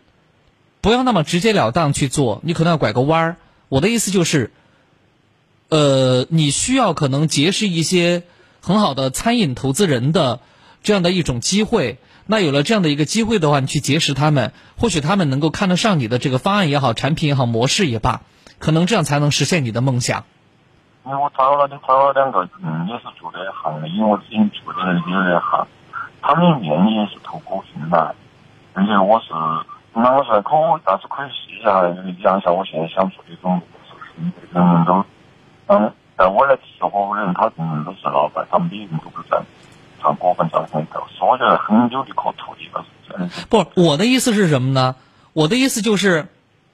不要那么直截了当去做，你可能要拐个弯儿。我的意思就是，呃，你需要可能结识一些很好的餐饮投资人的这样的一种机会。那有了这样的一个机会的话，你去结识他们，或许他们能够看得上你的这个方案也好，产品也好，模式也罢，可能这样才能实现你的梦想。因为我找了找了两个，嗯，也是做这一行的，因为我之前做的也是这一行，他们愿意也是投股进来，而且我是。那我说可我倒是可以试一下，讲一下我现在想做的这种人人都，嗯，在我来吃火锅的人，他人人都是老板，他们的人都不在上股份上面头，所以我觉得很有的可图的，倒是。不，我的意思是什么呢？我的意思就是，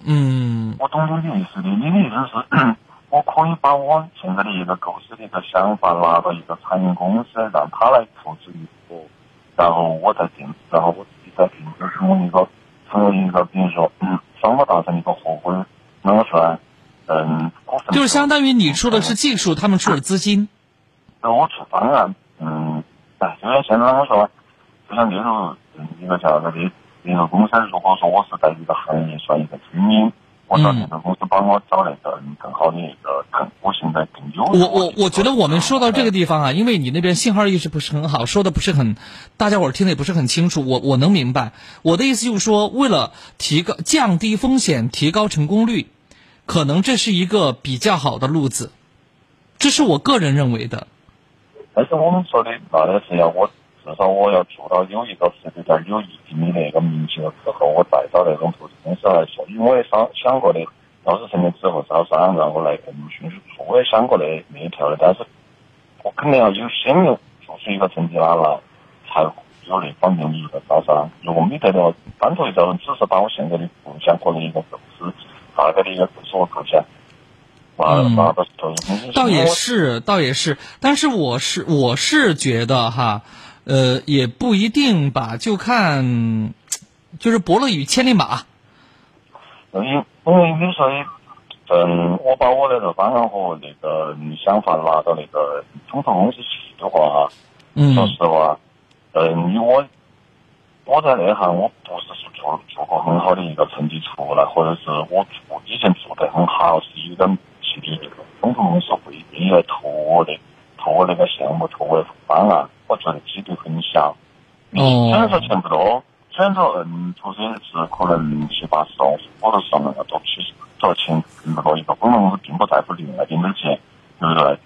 嗯。我懂你 的意思的，你的意思是，我可以把我现在的一个构思的一个想法拿到一个餐饮公司，让他来投资一步，然后我再定，然后我自己再定，就是我一个。成为一个，比如说，嗯，双方达成一个合伙，那么算，嗯，就是相当于你出的是技术，他们出的资金。那我出方案，嗯，哎，因为现在我说，就像例如一个叫那个一个公司，如果说我是在一个行业算一个精英，我找这个公司帮我找那个更好的一个更，我现在更优。我我我觉得我们说到这个地方啊，因为你那边信号一直不是很好，说的不是很，大家伙儿听的也不是很清楚。我我能明白，我的意思就是说，为了提高降低风险，提高成功率，可能这是一个比较好的路子，这是我个人认为的。但是我们说的那个是要我至少我要做到有一个是比较有一定的那个名气了之后，我再找那种投资公司来说。因为我也想想过的，要是成立之后招商，然后来更迅速做，我也想过那那一条的。但是我肯定要有先有做出一个成绩单来，才有那方面的一个招商。如果没得的话，单独一个人只是把我现在的构想或者一个构思，大概的一个构思和构想。嗯，倒也是，倒也是，但是我是我是觉得哈，呃，也不一定吧，就看，就是伯乐与千里马。因因为你说，嗯，我把我的这个方案和那个想法拿到那个统筹公司去的话，嗯，说实话，嗯，以我我在那行，我不是说做做过很好的一个成绩出来，或者是我做以前做得很好，是一个。去的统筹公司会一定来投我的，投我那个项目，投我的方案，我觉得几率很小。虽然说钱不多，虽然说嗯，投资是可能七八十万，或者是上那个多，其实主要钱并不多，一个公司并不在乎另外点的钱，对不对？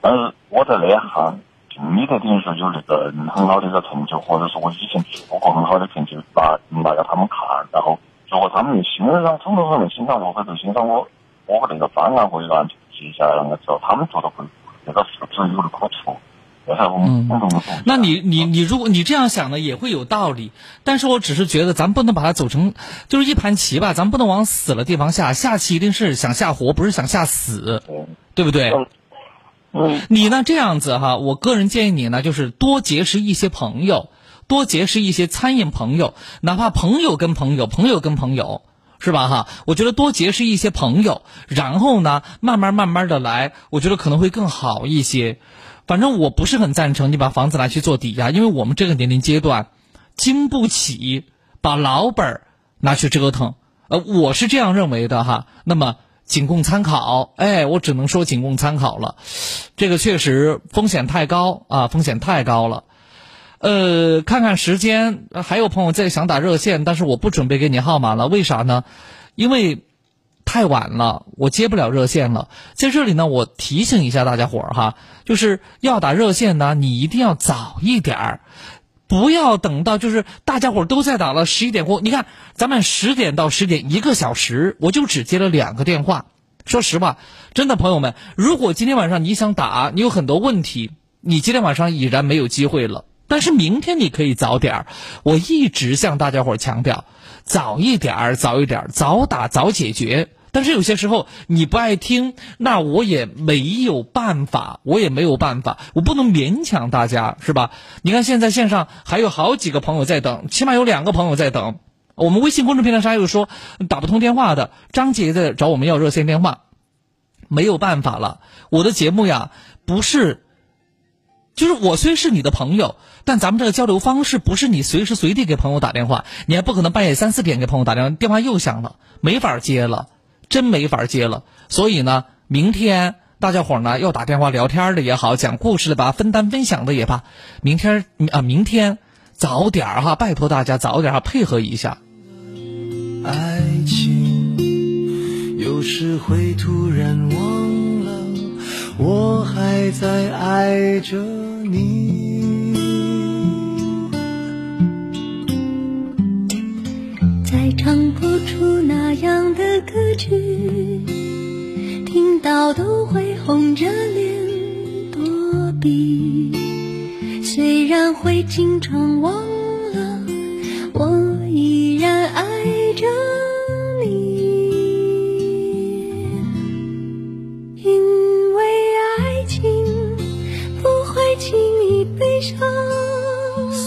但是我在那一行，并没得等于说有那个很好的一个成就，或者说我以前做过很好的成就，拿拿给他们看，然后如果他们欣赏，统筹方面欣赏我，或者欣赏我。我那个方案或者按接下来那个之后，他们做的会那个是不是有的可出？嗯，那你你你，如果你这样想呢，也会有道理。但是我只是觉得，咱不能把它走成就是一盘棋吧，咱不能往死了地方下。下棋一定是想下活，不是想下死，对不对？嗯。你呢？这样子哈，我个人建议你呢，就是多结识一些朋友，多结识一些餐饮朋友，哪怕朋友跟朋友，朋友跟朋友。是吧哈？我觉得多结识一些朋友，然后呢，慢慢慢慢的来，我觉得可能会更好一些。反正我不是很赞成你把房子拿去做抵押，因为我们这个年龄阶段，经不起把老本儿拿去折腾。呃，我是这样认为的哈。那么仅供参考，哎，我只能说仅供参考了。这个确实风险太高啊，风险太高了。呃，看看时间，还有朋友在想打热线，但是我不准备给你号码了，为啥呢？因为太晚了，我接不了热线了。在这里呢，我提醒一下大家伙儿哈，就是要打热线呢，你一定要早一点儿，不要等到就是大家伙儿都在打了十一点过。你看，咱们十点到十点一个小时，我就只接了两个电话。说实话，真的朋友们，如果今天晚上你想打，你有很多问题，你今天晚上已然没有机会了。但是明天你可以早点儿，我一直向大家伙儿强调，早一点儿，早一点儿，早打早解决。但是有些时候你不爱听，那我也没有办法，我也没有办法，我不能勉强大家，是吧？你看现在线上还有好几个朋友在等，起码有两个朋友在等。我们微信公众平台上有说打不通电话的，张杰在找我们要热线电话，没有办法了。我的节目呀，不是。就是我虽是你的朋友，但咱们这个交流方式不是你随时随地给朋友打电话，你还不可能半夜三四点给朋友打电话，电话又响了，没法接了，真没法接了。所以呢，明天大家伙呢要打电话聊天的也好，讲故事的吧，分担分享的也罢，明天啊，明天早点哈，拜托大家早点哈，配合一下。爱情有时会突然忘了，我还在爱着。你再唱不出那样的歌曲，听到都会红着脸躲避。虽然会经常忘了，我依然爱着你，因为爱情不会轻易悲伤。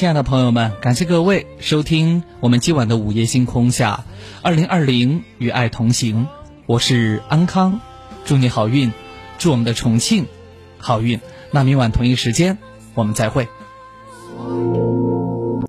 亲爱的朋友们，感谢各位收听我们今晚的午夜星空下，二零二零与爱同行，我是安康，祝你好运，祝我们的重庆好运。那明晚同一时间我们再会。